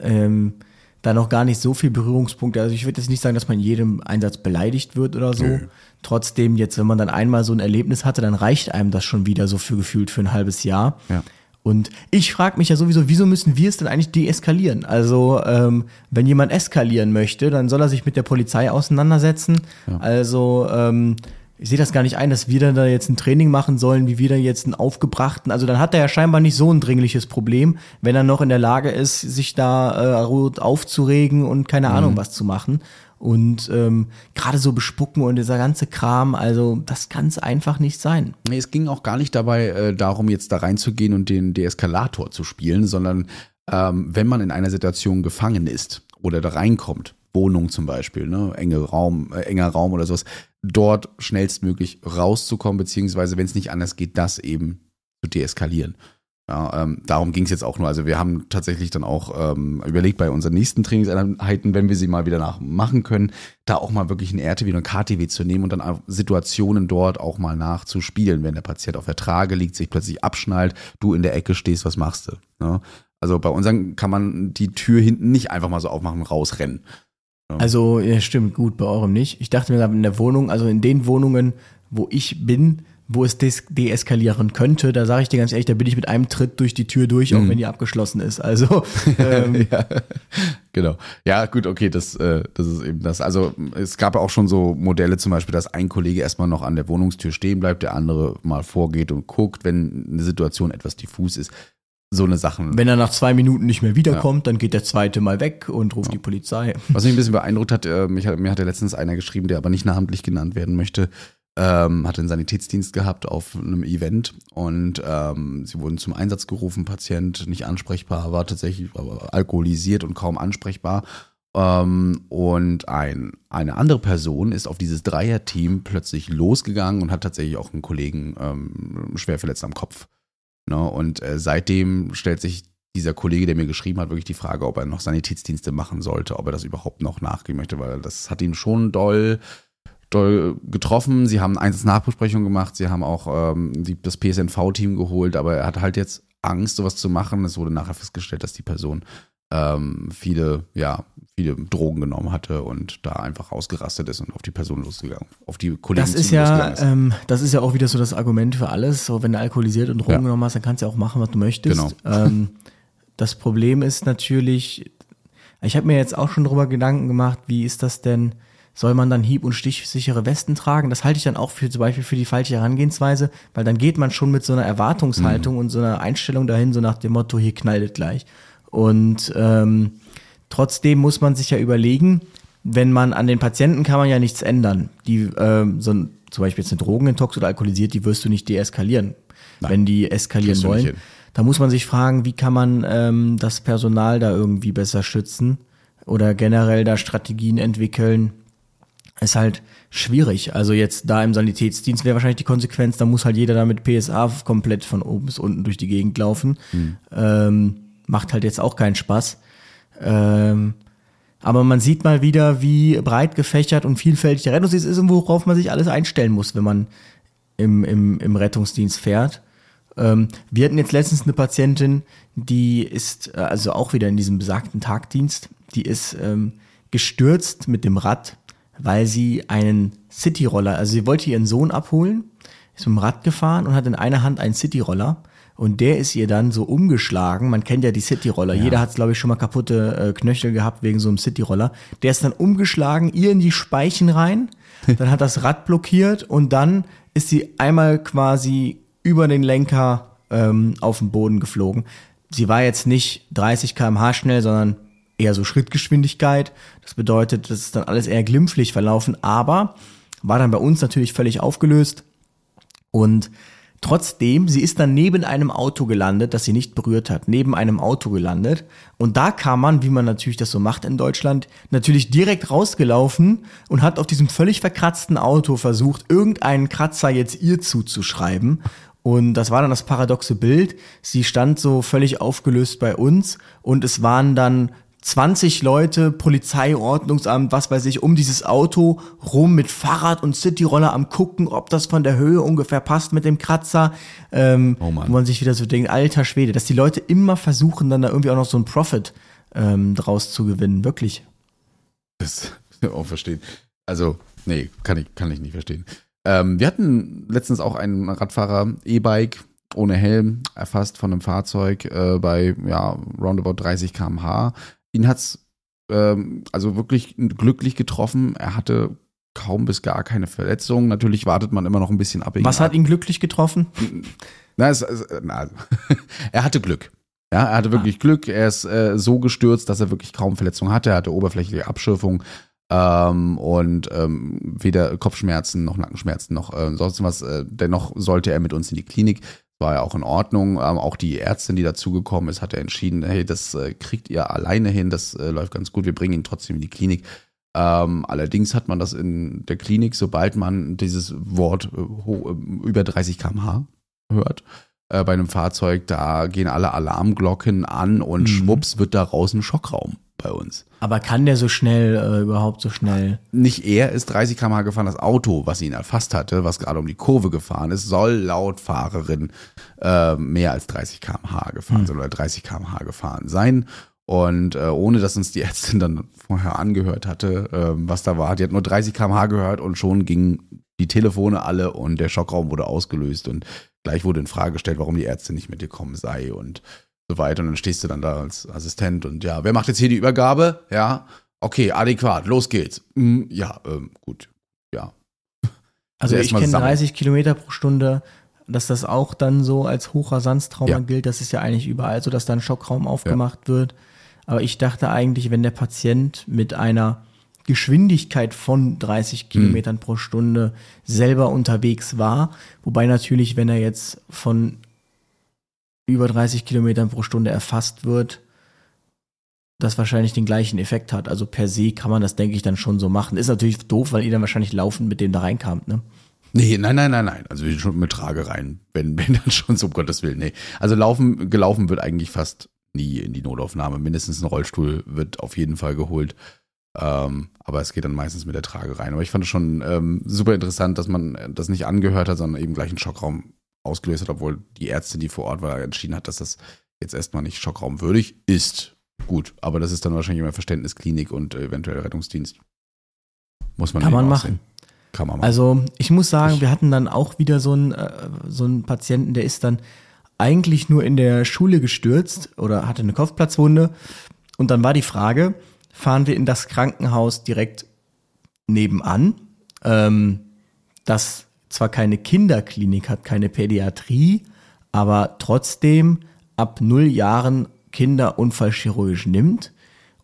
äh, ähm, da noch gar nicht so viel Berührungspunkte. Also ich würde jetzt nicht sagen, dass man in jedem Einsatz beleidigt wird oder so. Mhm. Trotzdem, jetzt, wenn man dann einmal so ein Erlebnis hatte, dann reicht einem das schon wieder so für gefühlt für ein halbes Jahr. Ja. Und ich frage mich ja sowieso, wieso müssen wir es denn eigentlich deeskalieren? Also, ähm, wenn jemand eskalieren möchte, dann soll er sich mit der Polizei auseinandersetzen. Ja. Also, ähm, ich sehe das gar nicht ein, dass wir dann da jetzt ein Training machen sollen, wie wir dann jetzt einen aufgebrachten, also dann hat er ja scheinbar nicht so ein dringliches Problem, wenn er noch in der Lage ist, sich da äh, aufzuregen und keine Ahnung mhm. was zu machen. Und ähm, gerade so bespucken und dieser ganze Kram, also das kann es einfach nicht sein. Nee, es ging auch gar nicht dabei äh, darum, jetzt da reinzugehen und den Deeskalator zu spielen, sondern ähm, wenn man in einer Situation gefangen ist oder da reinkommt, Wohnung zum Beispiel, ne, enge Raum, äh, enger Raum oder sowas, dort schnellstmöglich rauszukommen, beziehungsweise wenn es nicht anders geht, das eben zu deeskalieren. Ja, ähm, darum ging es jetzt auch nur. Also wir haben tatsächlich dann auch ähm, überlegt bei unseren nächsten Trainingseinheiten, wenn wir sie mal wieder nachmachen können, da auch mal wirklich ein RTW und ein KTW zu nehmen und dann Situationen dort auch mal nachzuspielen, wenn der Patient auf der Trage liegt, sich plötzlich abschnallt, du in der Ecke stehst, was machst du? Ne? Also bei unseren kann man die Tür hinten nicht einfach mal so aufmachen und rausrennen. Ja. Also, ja, stimmt, gut, bei eurem nicht. Ich dachte mir in der Wohnung, also in den Wohnungen, wo ich bin, wo es deeskalieren könnte, da sage ich dir ganz ehrlich, da bin ich mit einem Tritt durch die Tür durch, auch mhm. wenn die abgeschlossen ist. Also ähm, ja, genau. Ja, gut, okay, das, äh, das ist eben das. Also es gab auch schon so Modelle, zum Beispiel, dass ein Kollege erstmal noch an der Wohnungstür stehen bleibt, der andere mal vorgeht und guckt, wenn eine Situation etwas diffus ist so eine Sachen. Wenn er nach zwei Minuten nicht mehr wiederkommt, ja. dann geht der zweite mal weg und ruft ja. die Polizei. Was mich ein bisschen beeindruckt hat, äh, mich hat, mir hat ja letztens einer geschrieben, der aber nicht namentlich genannt werden möchte, ähm, hatte einen Sanitätsdienst gehabt auf einem Event und ähm, sie wurden zum Einsatz gerufen, Patient nicht ansprechbar, war tatsächlich alkoholisiert und kaum ansprechbar. Ähm, und ein, eine andere Person ist auf dieses Dreierteam plötzlich losgegangen und hat tatsächlich auch einen Kollegen ähm, schwer verletzt am Kopf. Ne? Und äh, seitdem stellt sich dieser Kollege, der mir geschrieben hat, wirklich die Frage, ob er noch Sanitätsdienste machen sollte, ob er das überhaupt noch nachgehen möchte, weil das hat ihn schon doll, doll getroffen. Sie haben eins Nachbesprechung gemacht, sie haben auch ähm, die, das PSNV-Team geholt, aber er hat halt jetzt Angst, sowas zu machen. Es wurde nachher festgestellt, dass die Person ähm, viele, ja, viele Drogen genommen hatte und da einfach ausgerastet ist und auf die Person losgegangen, auf die Kollegen das ist ja, ist. Ähm, das ist ja auch wieder so das Argument für alles. So, wenn du alkoholisiert und Drogen ja. genommen hast, dann kannst du ja auch machen, was du möchtest. Genau. Ähm, das Problem ist natürlich, ich habe mir jetzt auch schon darüber Gedanken gemacht, wie ist das denn? Soll man dann hieb- und stichsichere Westen tragen? Das halte ich dann auch für zum Beispiel für die falsche Herangehensweise, weil dann geht man schon mit so einer Erwartungshaltung mhm. und so einer Einstellung dahin, so nach dem Motto, hier knallt es gleich. Und ähm, trotzdem muss man sich ja überlegen, wenn man an den Patienten kann man ja nichts ändern. Die, ähm, so ein, zum Beispiel jetzt eine Drogenintox oder alkoholisiert, die wirst du nicht deeskalieren, Nein, wenn die eskalieren wollen. Da muss man sich fragen, wie kann man ähm, das Personal da irgendwie besser schützen oder generell da Strategien entwickeln. Ist halt schwierig. Also jetzt da im Sanitätsdienst wäre wahrscheinlich die Konsequenz, da muss halt jeder da mit PSA komplett von oben bis unten durch die Gegend laufen. Hm. Ähm, macht halt jetzt auch keinen Spaß. Ähm, aber man sieht mal wieder, wie breit gefächert und vielfältig der Rettungsdienst ist und worauf man sich alles einstellen muss, wenn man im, im, im Rettungsdienst fährt. Ähm, wir hatten jetzt letztens eine Patientin, die ist äh, also auch wieder in diesem besagten Tagdienst, die ist ähm, gestürzt mit dem Rad, weil sie einen Cityroller, also sie wollte ihren Sohn abholen, ist mit dem Rad gefahren und hat in einer Hand einen Cityroller und der ist ihr dann so umgeschlagen. Man kennt ja die Cityroller. Ja. Jeder hat, glaube ich, schon mal kaputte äh, Knöchel gehabt wegen so einem Cityroller. Der ist dann umgeschlagen, ihr in die Speichen rein. Dann hat das Rad blockiert und dann ist sie einmal quasi über den Lenker ähm, auf den Boden geflogen. Sie war jetzt nicht 30 km/h schnell, sondern eher so Schrittgeschwindigkeit. Das bedeutet, das ist dann alles eher glimpflich verlaufen, aber war dann bei uns natürlich völlig aufgelöst. Und Trotzdem, sie ist dann neben einem Auto gelandet, das sie nicht berührt hat, neben einem Auto gelandet. Und da kam man, wie man natürlich das so macht in Deutschland, natürlich direkt rausgelaufen und hat auf diesem völlig verkratzten Auto versucht, irgendeinen Kratzer jetzt ihr zuzuschreiben. Und das war dann das paradoxe Bild. Sie stand so völlig aufgelöst bei uns und es waren dann 20 Leute, Polizei, Ordnungsamt, was weiß ich, um dieses Auto rum mit Fahrrad und Cityroller am gucken, ob das von der Höhe ungefähr passt mit dem Kratzer. Ähm, oh Mann. Wo man sich wieder so denkt, alter Schwede, dass die Leute immer versuchen, dann da irgendwie auch noch so einen Profit ähm, draus zu gewinnen, wirklich. Das auch verstehen. Also, nee, kann ich, kann ich nicht verstehen. Ähm, wir hatten letztens auch einen Radfahrer, E-Bike, ohne Helm, erfasst von einem Fahrzeug äh, bei ja, roundabout 30 km/h ihn hat's ähm, also wirklich glücklich getroffen. Er hatte kaum bis gar keine Verletzungen. Natürlich wartet man immer noch ein bisschen ab. Was hat ihn glücklich getroffen? Na, es, es, na, er hatte Glück. Ja, er hatte wirklich ah. Glück. Er ist äh, so gestürzt, dass er wirklich kaum Verletzungen hatte. Er hatte oberflächliche Abschürfung ähm, und ähm, weder Kopfschmerzen noch Nackenschmerzen noch äh, sonst was. Äh, dennoch sollte er mit uns in die Klinik war ja auch in Ordnung. Ähm, auch die Ärztin, die dazugekommen ist, hat ja entschieden, hey, das äh, kriegt ihr alleine hin, das äh, läuft ganz gut, wir bringen ihn trotzdem in die Klinik. Ähm, allerdings hat man das in der Klinik, sobald man dieses Wort äh, äh über 30 km/h hört, äh, bei einem Fahrzeug, da gehen alle Alarmglocken an und mhm. schwupps wird daraus ein Schockraum bei uns. Aber kann der so schnell, äh, überhaupt so schnell? Nicht er ist 30 km/h gefahren, das Auto, was ihn erfasst hatte, was gerade um die Kurve gefahren ist, soll laut Fahrerin äh, mehr als 30 km/h gefahren hm. sein oder 30 km/h gefahren sein. Und äh, ohne dass uns die Ärztin dann vorher angehört hatte, äh, was da war, die hat nur 30 km/h gehört und schon gingen die Telefone alle und der Schockraum wurde ausgelöst und gleich wurde in Frage gestellt, warum die Ärztin nicht mitgekommen sei und so weiter. Und dann stehst du dann da als Assistent und ja, wer macht jetzt hier die Übergabe? Ja, okay, adäquat, los geht's. Hm, ja, ähm, gut, ja. Also, also ich kenne 30 Kilometer pro Stunde, dass das auch dann so als Hochrasanztrauma ja. gilt. Das ist ja eigentlich überall so, dass da ein Schockraum aufgemacht ja. wird. Aber ich dachte eigentlich, wenn der Patient mit einer Geschwindigkeit von 30 hm. Kilometern pro Stunde selber unterwegs war, wobei natürlich, wenn er jetzt von über 30 Kilometern pro Stunde erfasst wird, das wahrscheinlich den gleichen Effekt hat. Also per se kann man das, denke ich, dann schon so machen. Ist natürlich doof, weil ihr dann wahrscheinlich laufend mit dem da reinkamt, ne? Nee, nein, nein, nein, nein. Also schon mit Trage rein, wenn, wenn dann schon so, um Gottes Willen. Nee. Also laufen, gelaufen wird eigentlich fast nie in die Notaufnahme. Mindestens ein Rollstuhl wird auf jeden Fall geholt. Ähm, aber es geht dann meistens mit der Trage rein. Aber ich fand es schon ähm, super interessant, dass man das nicht angehört hat, sondern eben gleich einen Schockraum ausgelöst hat, obwohl die Ärztin, die vor Ort war, entschieden hat, dass das jetzt erstmal nicht schockraumwürdig ist. Gut, aber das ist dann wahrscheinlich immer Verständnisklinik und eventuell Rettungsdienst. Muss man Kann man machen. Kann man machen. Also ich muss sagen, ich, wir hatten dann auch wieder so einen, äh, so einen Patienten, der ist dann eigentlich nur in der Schule gestürzt oder hatte eine Kopfplatzwunde. Und dann war die Frage, fahren wir in das Krankenhaus direkt nebenan, ähm, das zwar keine Kinderklinik hat, keine Pädiatrie, aber trotzdem ab null Jahren Kinder unfallchirurgisch nimmt?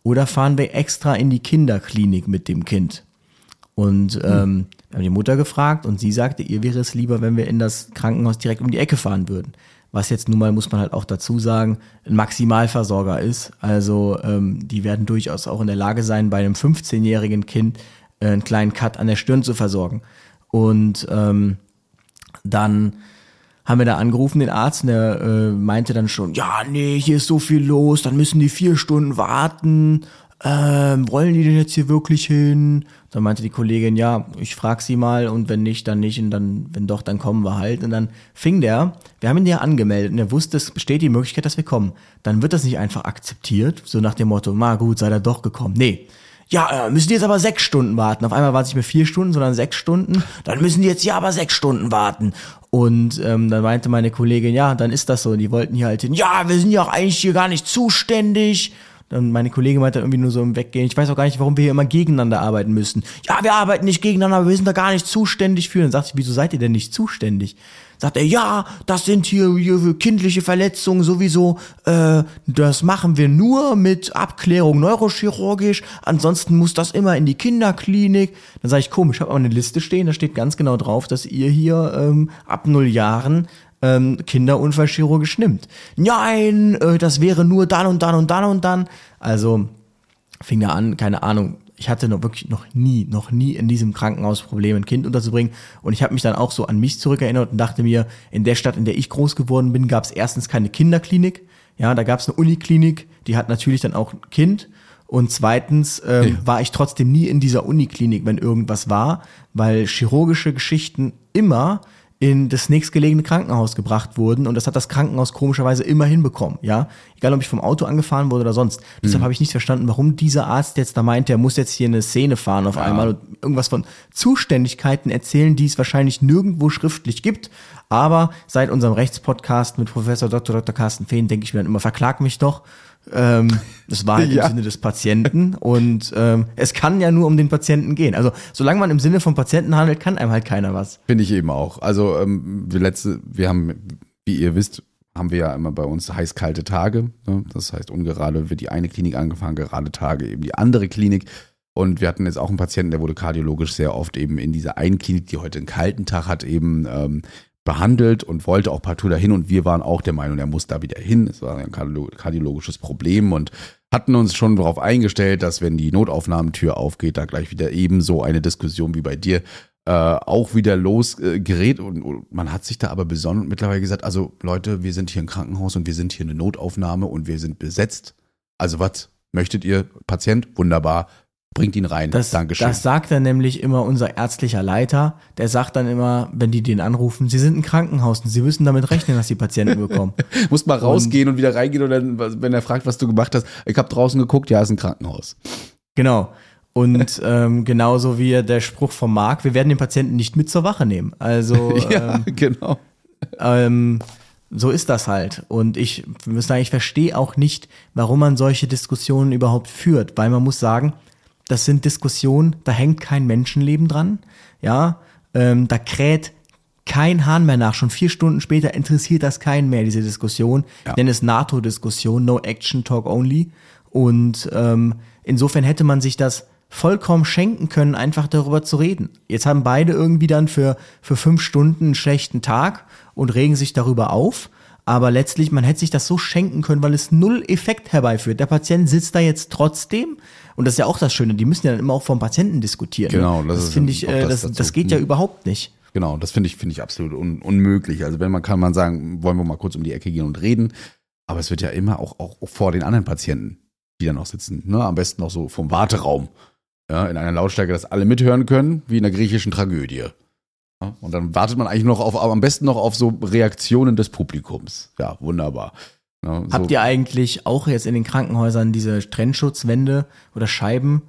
Oder fahren wir extra in die Kinderklinik mit dem Kind? Und hm. ähm, wir haben die Mutter gefragt und sie sagte, ihr wäre es lieber, wenn wir in das Krankenhaus direkt um die Ecke fahren würden. Was jetzt nun mal, muss man halt auch dazu sagen, ein Maximalversorger ist. Also ähm, die werden durchaus auch in der Lage sein, bei einem 15-jährigen Kind äh, einen kleinen Cut an der Stirn zu versorgen. Und ähm, dann haben wir da angerufen, den Arzt, und der äh, meinte dann schon, ja, nee, hier ist so viel los, dann müssen die vier Stunden warten. ähm, wollen die denn jetzt hier wirklich hin? Dann meinte die Kollegin, ja, ich frag sie mal und wenn nicht, dann nicht und dann, wenn doch, dann kommen wir halt. Und dann fing der, wir haben ihn ja angemeldet und er wusste, es besteht die Möglichkeit, dass wir kommen. Dann wird das nicht einfach akzeptiert, so nach dem Motto, na gut, sei er doch gekommen. Nee. Ja, äh, müssen die jetzt aber sechs Stunden warten. Auf einmal war es nicht mehr vier Stunden, sondern sechs Stunden. Dann müssen die jetzt ja aber sechs Stunden warten. Und ähm, dann meinte meine Kollegin, ja, dann ist das so. Die wollten hier halt hin, ja, wir sind ja auch eigentlich hier gar nicht zuständig. Dann meine Kollegin meinte irgendwie nur so im Weggehen, ich weiß auch gar nicht, warum wir hier immer gegeneinander arbeiten müssen. Ja, wir arbeiten nicht gegeneinander, aber wir sind da gar nicht zuständig für. Dann sagte ich, wieso seid ihr denn nicht zuständig? Sagt er, ja, das sind hier, hier kindliche Verletzungen sowieso, äh, das machen wir nur mit Abklärung neurochirurgisch, ansonsten muss das immer in die Kinderklinik. Dann sage ich, komisch, ich habe aber eine Liste stehen, da steht ganz genau drauf, dass ihr hier ähm, ab null Jahren ähm, Kinderunfallchirurgisch nimmt. Nein, äh, das wäre nur dann und dann und dann und dann. Also fing da an, keine Ahnung. Ich hatte noch wirklich noch nie, noch nie in diesem Krankenhaus Probleme, ein Kind unterzubringen. Und ich habe mich dann auch so an mich zurückerinnert und dachte mir, in der Stadt, in der ich groß geworden bin, gab es erstens keine Kinderklinik. Ja, da gab es eine Uniklinik, die hat natürlich dann auch ein Kind. Und zweitens ähm, ja. war ich trotzdem nie in dieser Uniklinik, wenn irgendwas war, weil chirurgische Geschichten immer in das nächstgelegene Krankenhaus gebracht wurden und das hat das Krankenhaus komischerweise immer hinbekommen, ja. Egal, ob ich vom Auto angefahren wurde oder sonst. Mhm. Deshalb habe ich nicht verstanden, warum dieser Arzt jetzt da meint, der muss jetzt hier eine Szene fahren auf ja. einmal und irgendwas von Zuständigkeiten erzählen, die es wahrscheinlich nirgendwo schriftlich gibt. Aber seit unserem Rechtspodcast mit Professor Dr. Dr. Carsten Fehn denke ich mir dann immer, verklag mich doch. Ähm, das war halt ja. im Sinne des Patienten und ähm, es kann ja nur um den Patienten gehen. Also solange man im Sinne vom Patienten handelt, kann einem halt keiner was. Finde ich eben auch. Also ähm, wir letzte, wir haben, wie ihr wisst, haben wir ja immer bei uns heiß-kalte Tage. Ne? Das heißt, ungerade wird die eine Klinik angefangen, gerade Tage eben die andere Klinik. Und wir hatten jetzt auch einen Patienten, der wurde kardiologisch sehr oft eben in dieser einen Klinik, die heute einen kalten Tag hat, eben ähm, behandelt und wollte auch partout dahin und wir waren auch der Meinung, er muss da wieder hin. Es war ein kardiologisches Problem und hatten uns schon darauf eingestellt, dass wenn die Notaufnahmetür aufgeht, da gleich wieder ebenso eine Diskussion wie bei dir äh, auch wieder losgerät äh, und, und, man hat sich da aber besonnen mittlerweile gesagt, also Leute, wir sind hier im Krankenhaus und wir sind hier eine Notaufnahme und wir sind besetzt. Also was möchtet ihr? Patient? Wunderbar bringt ihn rein. Das, Dankeschön. Das sagt dann nämlich immer unser ärztlicher Leiter. Der sagt dann immer, wenn die den anrufen, sie sind ein Krankenhaus und sie müssen damit rechnen, dass die Patienten bekommen. Muss mal rausgehen und, und, wieder reingehen dann, wenn er fragt, was du gemacht hast, ich habe draußen geguckt, ja, ist ein Krankenhaus. Genau. Und ähm, genauso wie der Spruch vom Marc, wir werden den Patienten nicht mit zur Wache nehmen. Also ja, ähm, genau. Ähm, so ist das halt. Und ich muss sagen, ich verstehe auch nicht, warum man solche Diskussionen überhaupt führt, weil man muss sagen, das sind Diskussionen, da hängt kein Menschenleben dran, ja, ähm, da kräht kein Hahn mehr nach. Schon vier Stunden später interessiert das keinen mehr, diese Diskussion. Ja. Nenne es NATO-Diskussion, No Action Talk Only. Und ähm, insofern hätte man sich das vollkommen schenken können, einfach darüber zu reden. Jetzt haben beide irgendwie dann für, für fünf Stunden einen schlechten Tag und regen sich darüber auf. Aber letztlich, man hätte sich das so schenken können, weil es null Effekt herbeiführt. Der Patient sitzt da jetzt trotzdem. Und das ist ja auch das Schöne. Die müssen ja dann immer auch vom Patienten diskutieren. Ne? Genau. Das, das finde ich, äh, das, das, das geht ja überhaupt nicht. Genau, das finde ich, finde ich absolut un unmöglich. Also wenn man kann man sagen, wollen wir mal kurz um die Ecke gehen und reden. Aber es wird ja immer auch, auch vor den anderen Patienten, die da noch sitzen. Ne? Am besten noch so vom Warteraum. Ja, in einer Lautstärke, dass alle mithören können, wie in einer griechischen Tragödie. Und dann wartet man eigentlich noch auf, aber am besten noch auf so Reaktionen des Publikums. Ja, wunderbar. Ja, so. Habt ihr eigentlich auch jetzt in den Krankenhäusern diese Trennschutzwände oder Scheiben,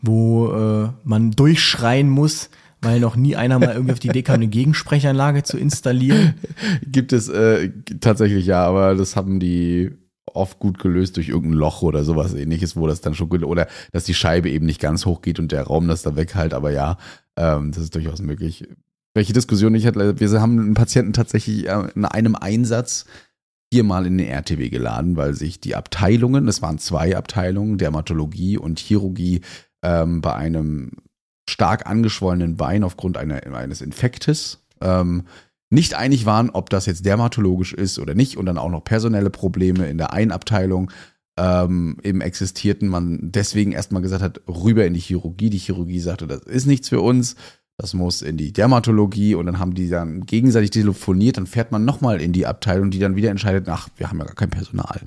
wo äh, man durchschreien muss, weil noch nie einer mal irgendwie auf die Idee kam, eine Gegensprechanlage zu installieren? Gibt es äh, tatsächlich ja, aber das haben die oft gut gelöst durch irgendein Loch oder sowas ähnliches, wo das dann schon gut, oder dass die Scheibe eben nicht ganz hoch geht und der Raum das da weghält, aber ja, ähm, das ist durchaus möglich welche Diskussion ich hatte. Wir haben einen Patienten tatsächlich äh, in einem Einsatz viermal in den RTW geladen, weil sich die Abteilungen, es waren zwei Abteilungen, Dermatologie und Chirurgie, ähm, bei einem stark angeschwollenen Bein aufgrund einer, eines Infektes ähm, nicht einig waren, ob das jetzt dermatologisch ist oder nicht und dann auch noch personelle Probleme in der einen Abteilung ähm, eben existierten. Man deswegen erstmal gesagt hat, rüber in die Chirurgie. Die Chirurgie sagte, das ist nichts für uns das muss in die Dermatologie und dann haben die dann gegenseitig telefoniert, dann fährt man nochmal in die Abteilung, die dann wieder entscheidet, ach, wir haben ja gar kein Personal.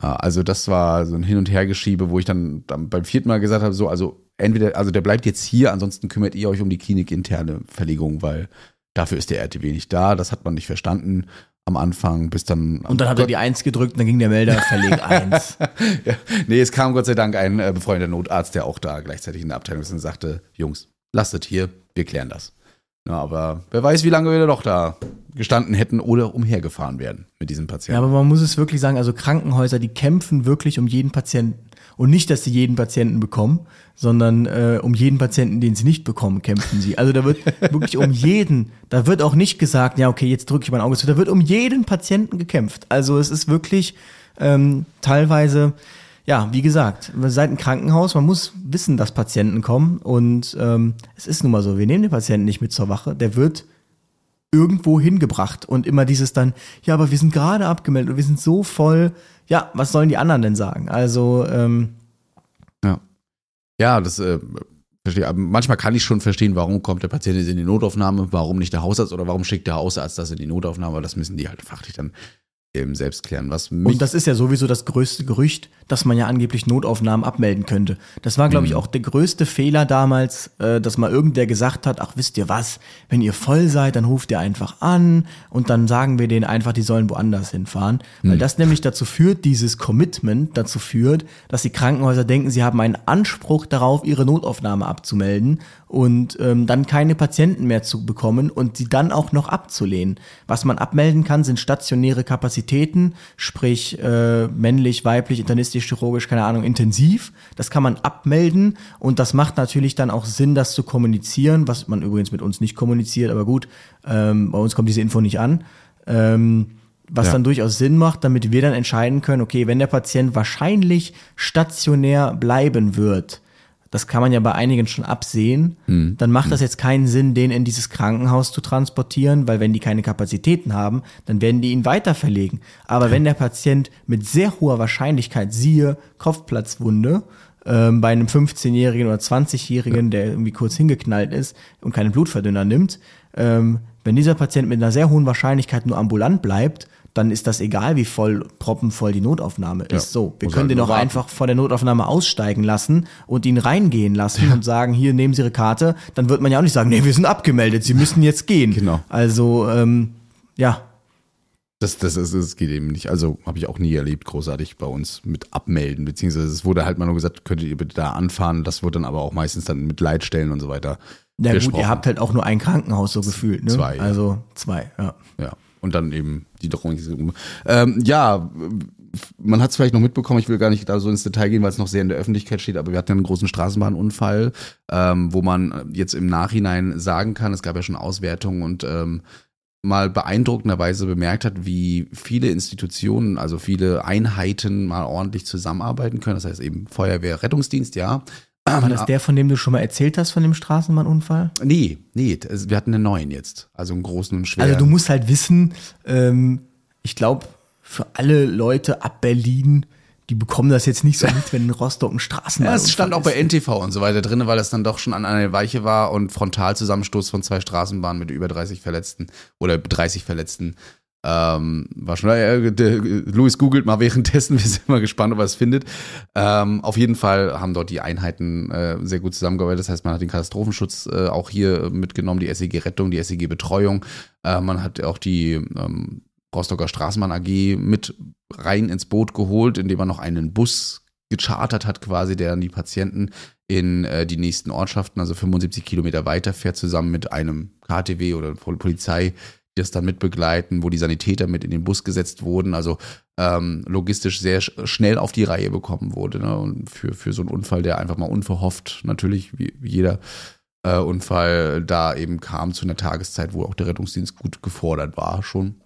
Also das war so ein Hin- und Hergeschiebe, wo ich dann, dann beim vierten Mal gesagt habe, so, also entweder, also der bleibt jetzt hier, ansonsten kümmert ihr euch um die klinikinterne Verlegung, weil dafür ist der RTW nicht da. Das hat man nicht verstanden am Anfang, bis dann. Und dann hat er die Eins gedrückt und dann ging der Melder, verleg eins. ja, nee, es kam Gott sei Dank ein äh, befreundeter Notarzt, der auch da gleichzeitig in der Abteilung ist und sagte, Jungs, lasst es hier, wir klären das. Ja, aber wer weiß, wie lange wir noch da gestanden hätten oder umhergefahren werden mit diesem Patienten. Ja, aber man muss es wirklich sagen, also Krankenhäuser, die kämpfen wirklich um jeden Patienten. Und nicht, dass sie jeden Patienten bekommen, sondern äh, um jeden Patienten, den sie nicht bekommen, kämpfen sie. Also da wird wirklich um jeden, da wird auch nicht gesagt, ja, okay, jetzt drücke ich mein Auge zu, da wird um jeden Patienten gekämpft. Also es ist wirklich ähm, teilweise, ja, wie gesagt, seit ein Krankenhaus, man muss wissen, dass Patienten kommen und ähm, es ist nun mal so, wir nehmen den Patienten nicht mit zur Wache, der wird irgendwo hingebracht und immer dieses dann, ja, aber wir sind gerade abgemeldet und wir sind so voll, ja, was sollen die anderen denn sagen? Also, ähm, ja. Ja, das äh, verstehe. Manchmal kann ich schon verstehen, warum kommt der Patient jetzt in die Notaufnahme, warum nicht der Hausarzt oder warum schickt der Hausarzt das in die Notaufnahme, das müssen die halt fachlich dann eben selbst klären. Was und das ist ja sowieso das größte Gerücht, dass man ja angeblich Notaufnahmen abmelden könnte. Das war, glaube ich, auch der größte Fehler damals, äh, dass mal irgendwer gesagt hat, ach wisst ihr was, wenn ihr voll seid, dann ruft ihr einfach an und dann sagen wir denen einfach, die sollen woanders hinfahren. Weil das nämlich dazu führt, dieses Commitment dazu führt, dass die Krankenhäuser denken, sie haben einen Anspruch darauf, ihre Notaufnahme abzumelden und ähm, dann keine Patienten mehr zu bekommen und sie dann auch noch abzulehnen. Was man abmelden kann, sind stationäre Kapazitäten, sprich äh, männlich, weiblich, internistisch, chirurgisch, keine Ahnung, intensiv. Das kann man abmelden und das macht natürlich dann auch Sinn, das zu kommunizieren, was man übrigens mit uns nicht kommuniziert, aber gut, ähm, bei uns kommt diese Info nicht an. Ähm, was Ja. dann durchaus Sinn macht, damit wir dann entscheiden können, okay, wenn der Patient wahrscheinlich stationär bleiben wird, das kann man ja bei einigen schon absehen, dann macht das jetzt keinen Sinn, den in dieses Krankenhaus zu transportieren, weil wenn die keine Kapazitäten haben, dann werden die ihn weiter verlegen. Aber wenn der Patient mit sehr hoher Wahrscheinlichkeit, siehe Kopfplatzwunde, ähm, bei einem 15-Jährigen oder 20-Jährigen, der irgendwie kurz hingeknallt ist und keinen Blutverdünner nimmt, ähm, wenn dieser Patient mit einer sehr hohen Wahrscheinlichkeit nur ambulant bleibt, dann ist das egal, wie voll proppenvoll die Notaufnahme ist. Ja, So, wir muss können halt den auch warten. einfach vor der Notaufnahme aussteigen lassen und ihn reingehen lassen und sagen, hier nehmen Sie Ihre Karte. Dann wird man ja auch nicht sagen, nee, wir sind abgemeldet, Sie müssen jetzt gehen. Genau. Also, ähm, ja, Das, das, ist, das geht eben nicht. Also habe ich auch nie erlebt, großartig bei uns mit Abmelden, beziehungsweise es wurde halt mal nur gesagt, könntet ihr bitte da anfahren. Das wird dann aber auch meistens dann mit Leitstellen und so weiter. na gut, ihr habt halt auch nur ein Krankenhaus so gefühlt, ne? Zwei, ja. Also zwei, ja. Ja. Und dann eben die Drohung. Ähm, ja, man hat es vielleicht noch mitbekommen, ich will gar nicht da so ins Detail gehen, weil es noch sehr in der Öffentlichkeit steht, aber wir hatten einen großen Straßenbahnunfall, ähm, wo man jetzt im Nachhinein sagen kann, es gab ja schon Auswertungen und ähm, mal beeindruckenderweise bemerkt hat, wie viele Institutionen, also viele Einheiten mal ordentlich zusammenarbeiten können. Das heißt eben Feuerwehr, Rettungsdienst, ja. War das der, von dem du schon mal erzählt hast, von dem Straßenbahnunfall? Nee, nee, wir hatten einen neuen jetzt. Also einen großen und schweren. Also du musst halt wissen, ähm, ich glaube, für alle Leute ab Berlin, die bekommen das jetzt nicht so mit, wenn in Rostock ein Straßenbahn Ja, es stand auch bei. NTV und so weiter drin, weil es dann doch schon an einer Weiche war und Frontalzusammenstoß von zwei Straßenbahnen mit über 30 Verletzten oder 30 Verletzten. Ähm, war schon, äh, Luis googelt mal währenddessen, wir sind mal gespannt, ob er es findet. Ähm, auf jeden Fall haben dort die Einheiten äh, sehr gut zusammengearbeitet. Das heißt, man hat den Katastrophenschutz äh, auch hier mitgenommen, die SEG Rettung, die SEG Betreuung. Äh, man hat auch die ähm, Rostocker Straßenbahn AG mit rein ins Boot geholt, indem man noch einen Bus gechartert hat, quasi, der dann die Patienten in äh, die nächsten Ortschaften, also 75 Kilometer weiter fährt, zusammen mit einem KTW oder Pol Polizei, das dann mitbegleiten, wo die Sanitäter mit in den Bus gesetzt wurden, also ähm, logistisch sehr sch schnell auf die Reihe bekommen wurde. Ne? Und für, für so einen Unfall, der einfach mal unverhofft, natürlich, wie, jeder äh, Unfall, da eben kam zu einer Tageszeit, wo auch der Rettungsdienst gut gefordert war schon.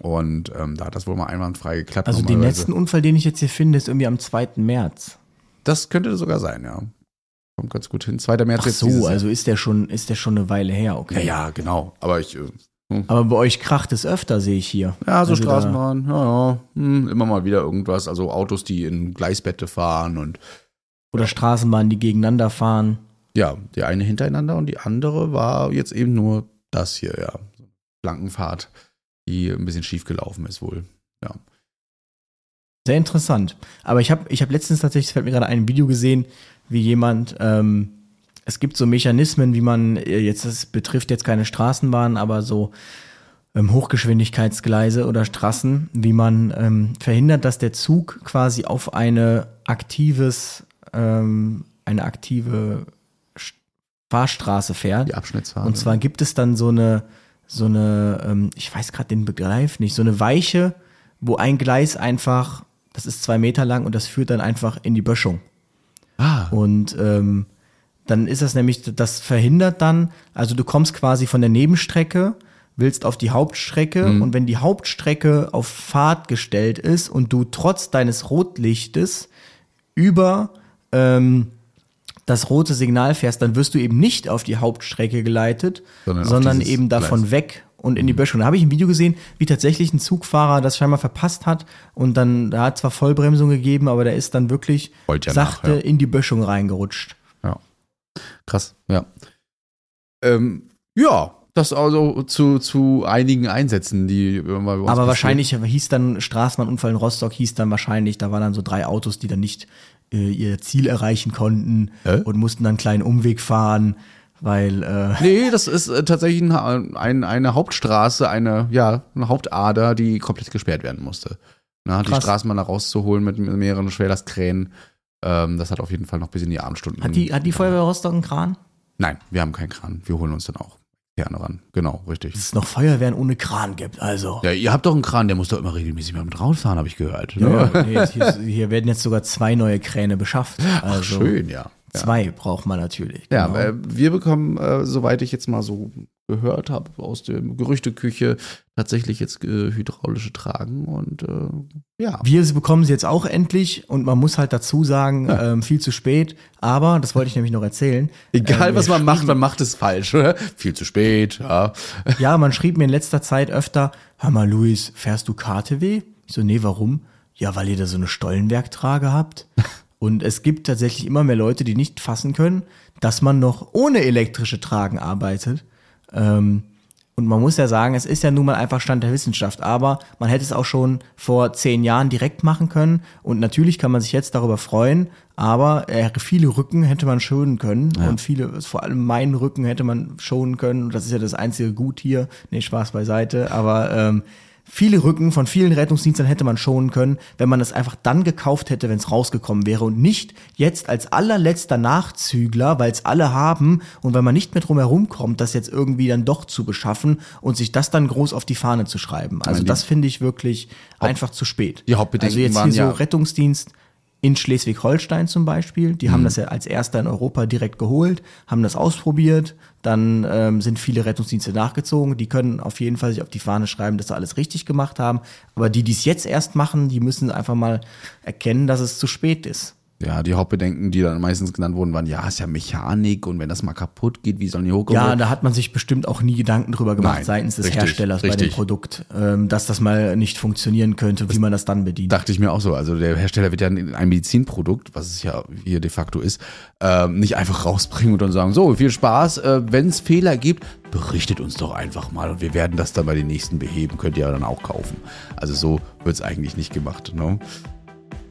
Und ähm, da hat das wohl mal einwandfrei geklappt. Also den letzten Unfall, den ich jetzt hier finde, ist irgendwie am 2. März. Das könnte sogar sein, ja. Kommt ganz gut hin. 2. März Ach jetzt so, also ist der schon, ist der schon eine Weile her, Ja, okay. ja, genau. Aber ich, äh, Aber bei euch kracht es öfter, sehe ich hier. ja, so Also Straßenbahn, ja, ja. Hm, immer mal wieder irgendwas. Also Autos, die in Gleisbette fahren und Oder Straßenbahnen, die gegeneinander fahren. ja, die eine hintereinander und die andere war jetzt eben nur das hier, ja. So eine Flankenfahrt, die ein bisschen schief gelaufen ist wohl. Ja. Sehr interessant. Aber ich habe ich hab letztens tatsächlich, es fällt mir gerade ein Video gesehen, wie jemand, ähm, es gibt so Mechanismen, wie man, äh, jetzt, das betrifft jetzt keine Straßenbahn, aber so ähm, Hochgeschwindigkeitsgleise oder Straßen, wie man ähm, verhindert, dass der Zug quasi auf eine aktives, ähm, eine aktive Sch- Fahrstraße fährt. Die Abschnittsphase. Und zwar gibt es dann so eine, so eine, ähm, ich weiß gerade den Begriff nicht, so eine Weiche, wo ein Gleis einfach, das ist zwei Meter lang und das führt dann einfach in die Böschung. Ah, Und ähm, dann ist das nämlich, das verhindert dann, also du kommst quasi von der Nebenstrecke, willst auf die Hauptstrecke und wenn die Hauptstrecke auf Fahrt gestellt ist und du trotz deines Rotlichtes über ähm, das rote Signal fährst, dann wirst du eben nicht auf die Hauptstrecke geleitet, Sondern sondern, eben davon Gleis. weg und in die Böschung. Da habe ich ein Video gesehen, wie tatsächlich ein Zugfahrer das scheinbar verpasst hat und dann, da hat zwar Vollbremsung gegeben, aber der ist dann wirklich Wollte ja nach, sachte ja. in die Böschung reingerutscht. Ja. Krass, ja. Ähm, ja, das also zu, zu einigen Einsätzen, die äh, mal bei uns Aber passieren. wahrscheinlich hieß dann Straßenbahnunfall in Rostock, hieß dann wahrscheinlich, da waren dann so drei Autos, die dann nicht äh, ihr Ziel erreichen konnten Hä? und mussten dann einen kleinen Umweg fahren, weil äh, Nee, das ist äh, tatsächlich ein, ein, eine Hauptstraße, eine, ja, eine Hauptader, die komplett gesperrt werden musste. Na, die. Straßenbahn da rauszuholen mit mehreren Schwerlastkränen, ähm, das hat auf jeden Fall noch bis in die Abendstunden. hat die, hat die Feuerwehr Rostock einen Kran? Nein, wir haben keinen Kran. Wir holen uns dann auch gerne ran. Genau, richtig. Dass es noch Feuerwehren ohne Kran gibt, also. Ja, ihr habt doch einen Kran, der muss doch immer regelmäßig mal mit rausfahren, habe ich gehört. ne? Ja, nee, hier, hier werden jetzt sogar zwei neue Kräne beschafft. Also Ach, schön, ja. Ja. Zwei braucht man natürlich. Ja, genau. äh, wir bekommen, äh, soweit ich jetzt mal so gehört habe, aus der Gerüchteküche tatsächlich jetzt äh, hydraulische Tragen und äh, ja. Wir bekommen sie jetzt auch endlich und man muss halt dazu sagen, ähm, viel zu spät. Aber, das wollte ich nämlich noch erzählen. Egal, ähm, was man macht, man macht es falsch. Oder? Viel zu spät, ja. Ja, man schrieb mir in letzter Zeit öfter, hör mal, Luis, fährst du KTW? Ich so, nee, warum? Ja, weil ihr da so eine Stollenwerktrage habt. Und es gibt tatsächlich immer mehr Leute, die nicht fassen können, dass man noch ohne elektrische Tragen arbeitet. Ähm, und man muss ja sagen, es ist ja nun mal einfach Stand der Wissenschaft. Aber man hätte es auch schon vor zehn Jahren direkt machen können. Und natürlich kann man sich jetzt darüber freuen. Aber äh, viele Rücken hätte man schonen können. Und viele, vor allem meinen Rücken hätte man schonen können. Und das ist ja das einzige Gut hier. Nee, Spaß beiseite. Aber ähm, viele Rücken von vielen Rettungsdiensten hätte man schonen können, wenn man es einfach dann gekauft hätte, wenn es rausgekommen wäre und nicht jetzt als allerletzter Nachzügler, weil es alle haben und weil man nicht mehr drum herum kommt, das jetzt irgendwie dann doch zu beschaffen und sich das dann groß auf die Fahne zu schreiben. Also das finde ich wirklich einfach zu spät. die Hauptbedenken also jetzt waren hier so ja- Rettungsdienst in Schleswig-Holstein zum Beispiel, die Mhm. haben das ja als erster in Europa direkt geholt, haben das ausprobiert, dann ähm, sind viele Rettungsdienste nachgezogen, die können auf jeden Fall sich auf die Fahne schreiben, dass sie alles richtig gemacht haben, aber die, die es jetzt erst machen, die müssen einfach mal erkennen, dass es zu spät ist. Ja, die Hauptbedenken, die dann meistens genannt wurden, waren, ja, ist ja Mechanik und wenn das mal kaputt geht, wie sollen die hochkommen? Ja, da hat man sich bestimmt auch nie Gedanken drüber gemacht Nein, seitens des richtig, Herstellers bei dem richtig. Produkt, ähm, dass das mal nicht funktionieren könnte, wie man das dann bedient. Dachte ich mir auch so. Also der Hersteller wird ja ein ein Medizinprodukt, was es ja hier de facto ist, ähm, nicht einfach rausbringen und dann sagen, so, viel Spaß, äh, wenn es Fehler gibt, berichtet uns doch einfach mal und wir werden das dann bei den nächsten beheben, könnt ihr ja dann auch kaufen. Also so wird es eigentlich nicht gemacht. Ne?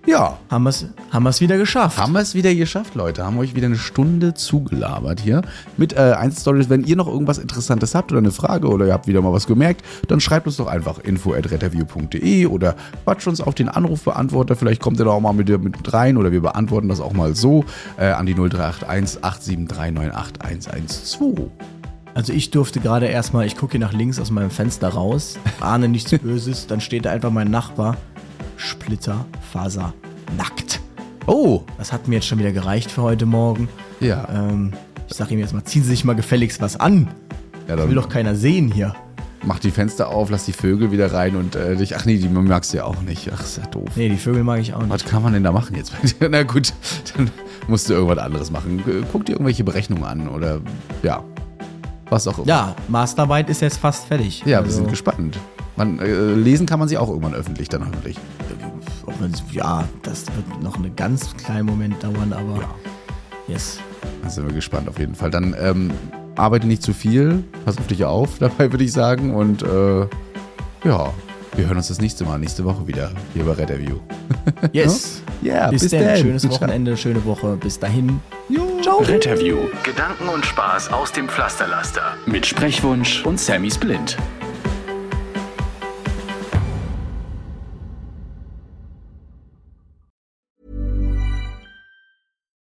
Ja, Haben wir es haben wir's wieder geschafft. haben wir es wieder geschafft, Leute. Haben euch wieder eine Stunde zugelabert hier mit äh, Einzelstories. Wenn ihr noch irgendwas Interessantes habt oder eine Frage oder ihr habt wieder mal was gemerkt, dann schreibt uns doch einfach info@retterview.de oder quatscht uns auf den Anrufbeantworter. Vielleicht kommt ihr da auch mal mit, mit rein oder wir beantworten das auch mal so äh, an die 0381 873 98112. Also ich durfte gerade erstmal, ich gucke hier nach links aus meinem Fenster raus, ahne nichts Böses, dann steht da einfach mein Nachbar, Splitterfaser, nackt. Oh, Das hat mir jetzt schon wieder gereicht für heute Morgen. ja. Ähm, ich sag ihm jetzt mal, ziehen Sie sich mal gefälligst was an. ja Das will doch keiner sehen hier. mach die Fenster auf, lass die Vögel wieder rein und äh, dich. Ach nee, die magst du ja auch nicht. Ach, ist ja doof. Nee, die Vögel mag ich auch nicht. Was kann man denn da machen jetzt? Na gut, dann musst du irgendwas anderes machen. Guck dir irgendwelche Berechnungen an oder ja, was auch immer. Ja, Masterarbeit ist jetzt fast fertig. Ja, wir Also, sind gespannt. Man, äh, lesen kann man sie auch irgendwann öffentlich dann hoffentlich. ja, das wird noch einen ganz kleinen Moment dauern, aber yes. Da sind wir gespannt auf jeden Fall. Dann ähm, arbeite nicht zu viel, pass auf dich auf dabei, würde ich sagen. Und äh, ja, Wir hören uns das nächste Mal, nächste Woche wieder hier bei Red Review. Yes. Ja, bis, bis dann. dann. Schönes Ciao. Wochenende, schöne Woche. Bis dahin. Ciao. Retterview. Gedanken und Spaß aus dem Pflasterlaster. Mit Sprechwunsch und Sammy Splint.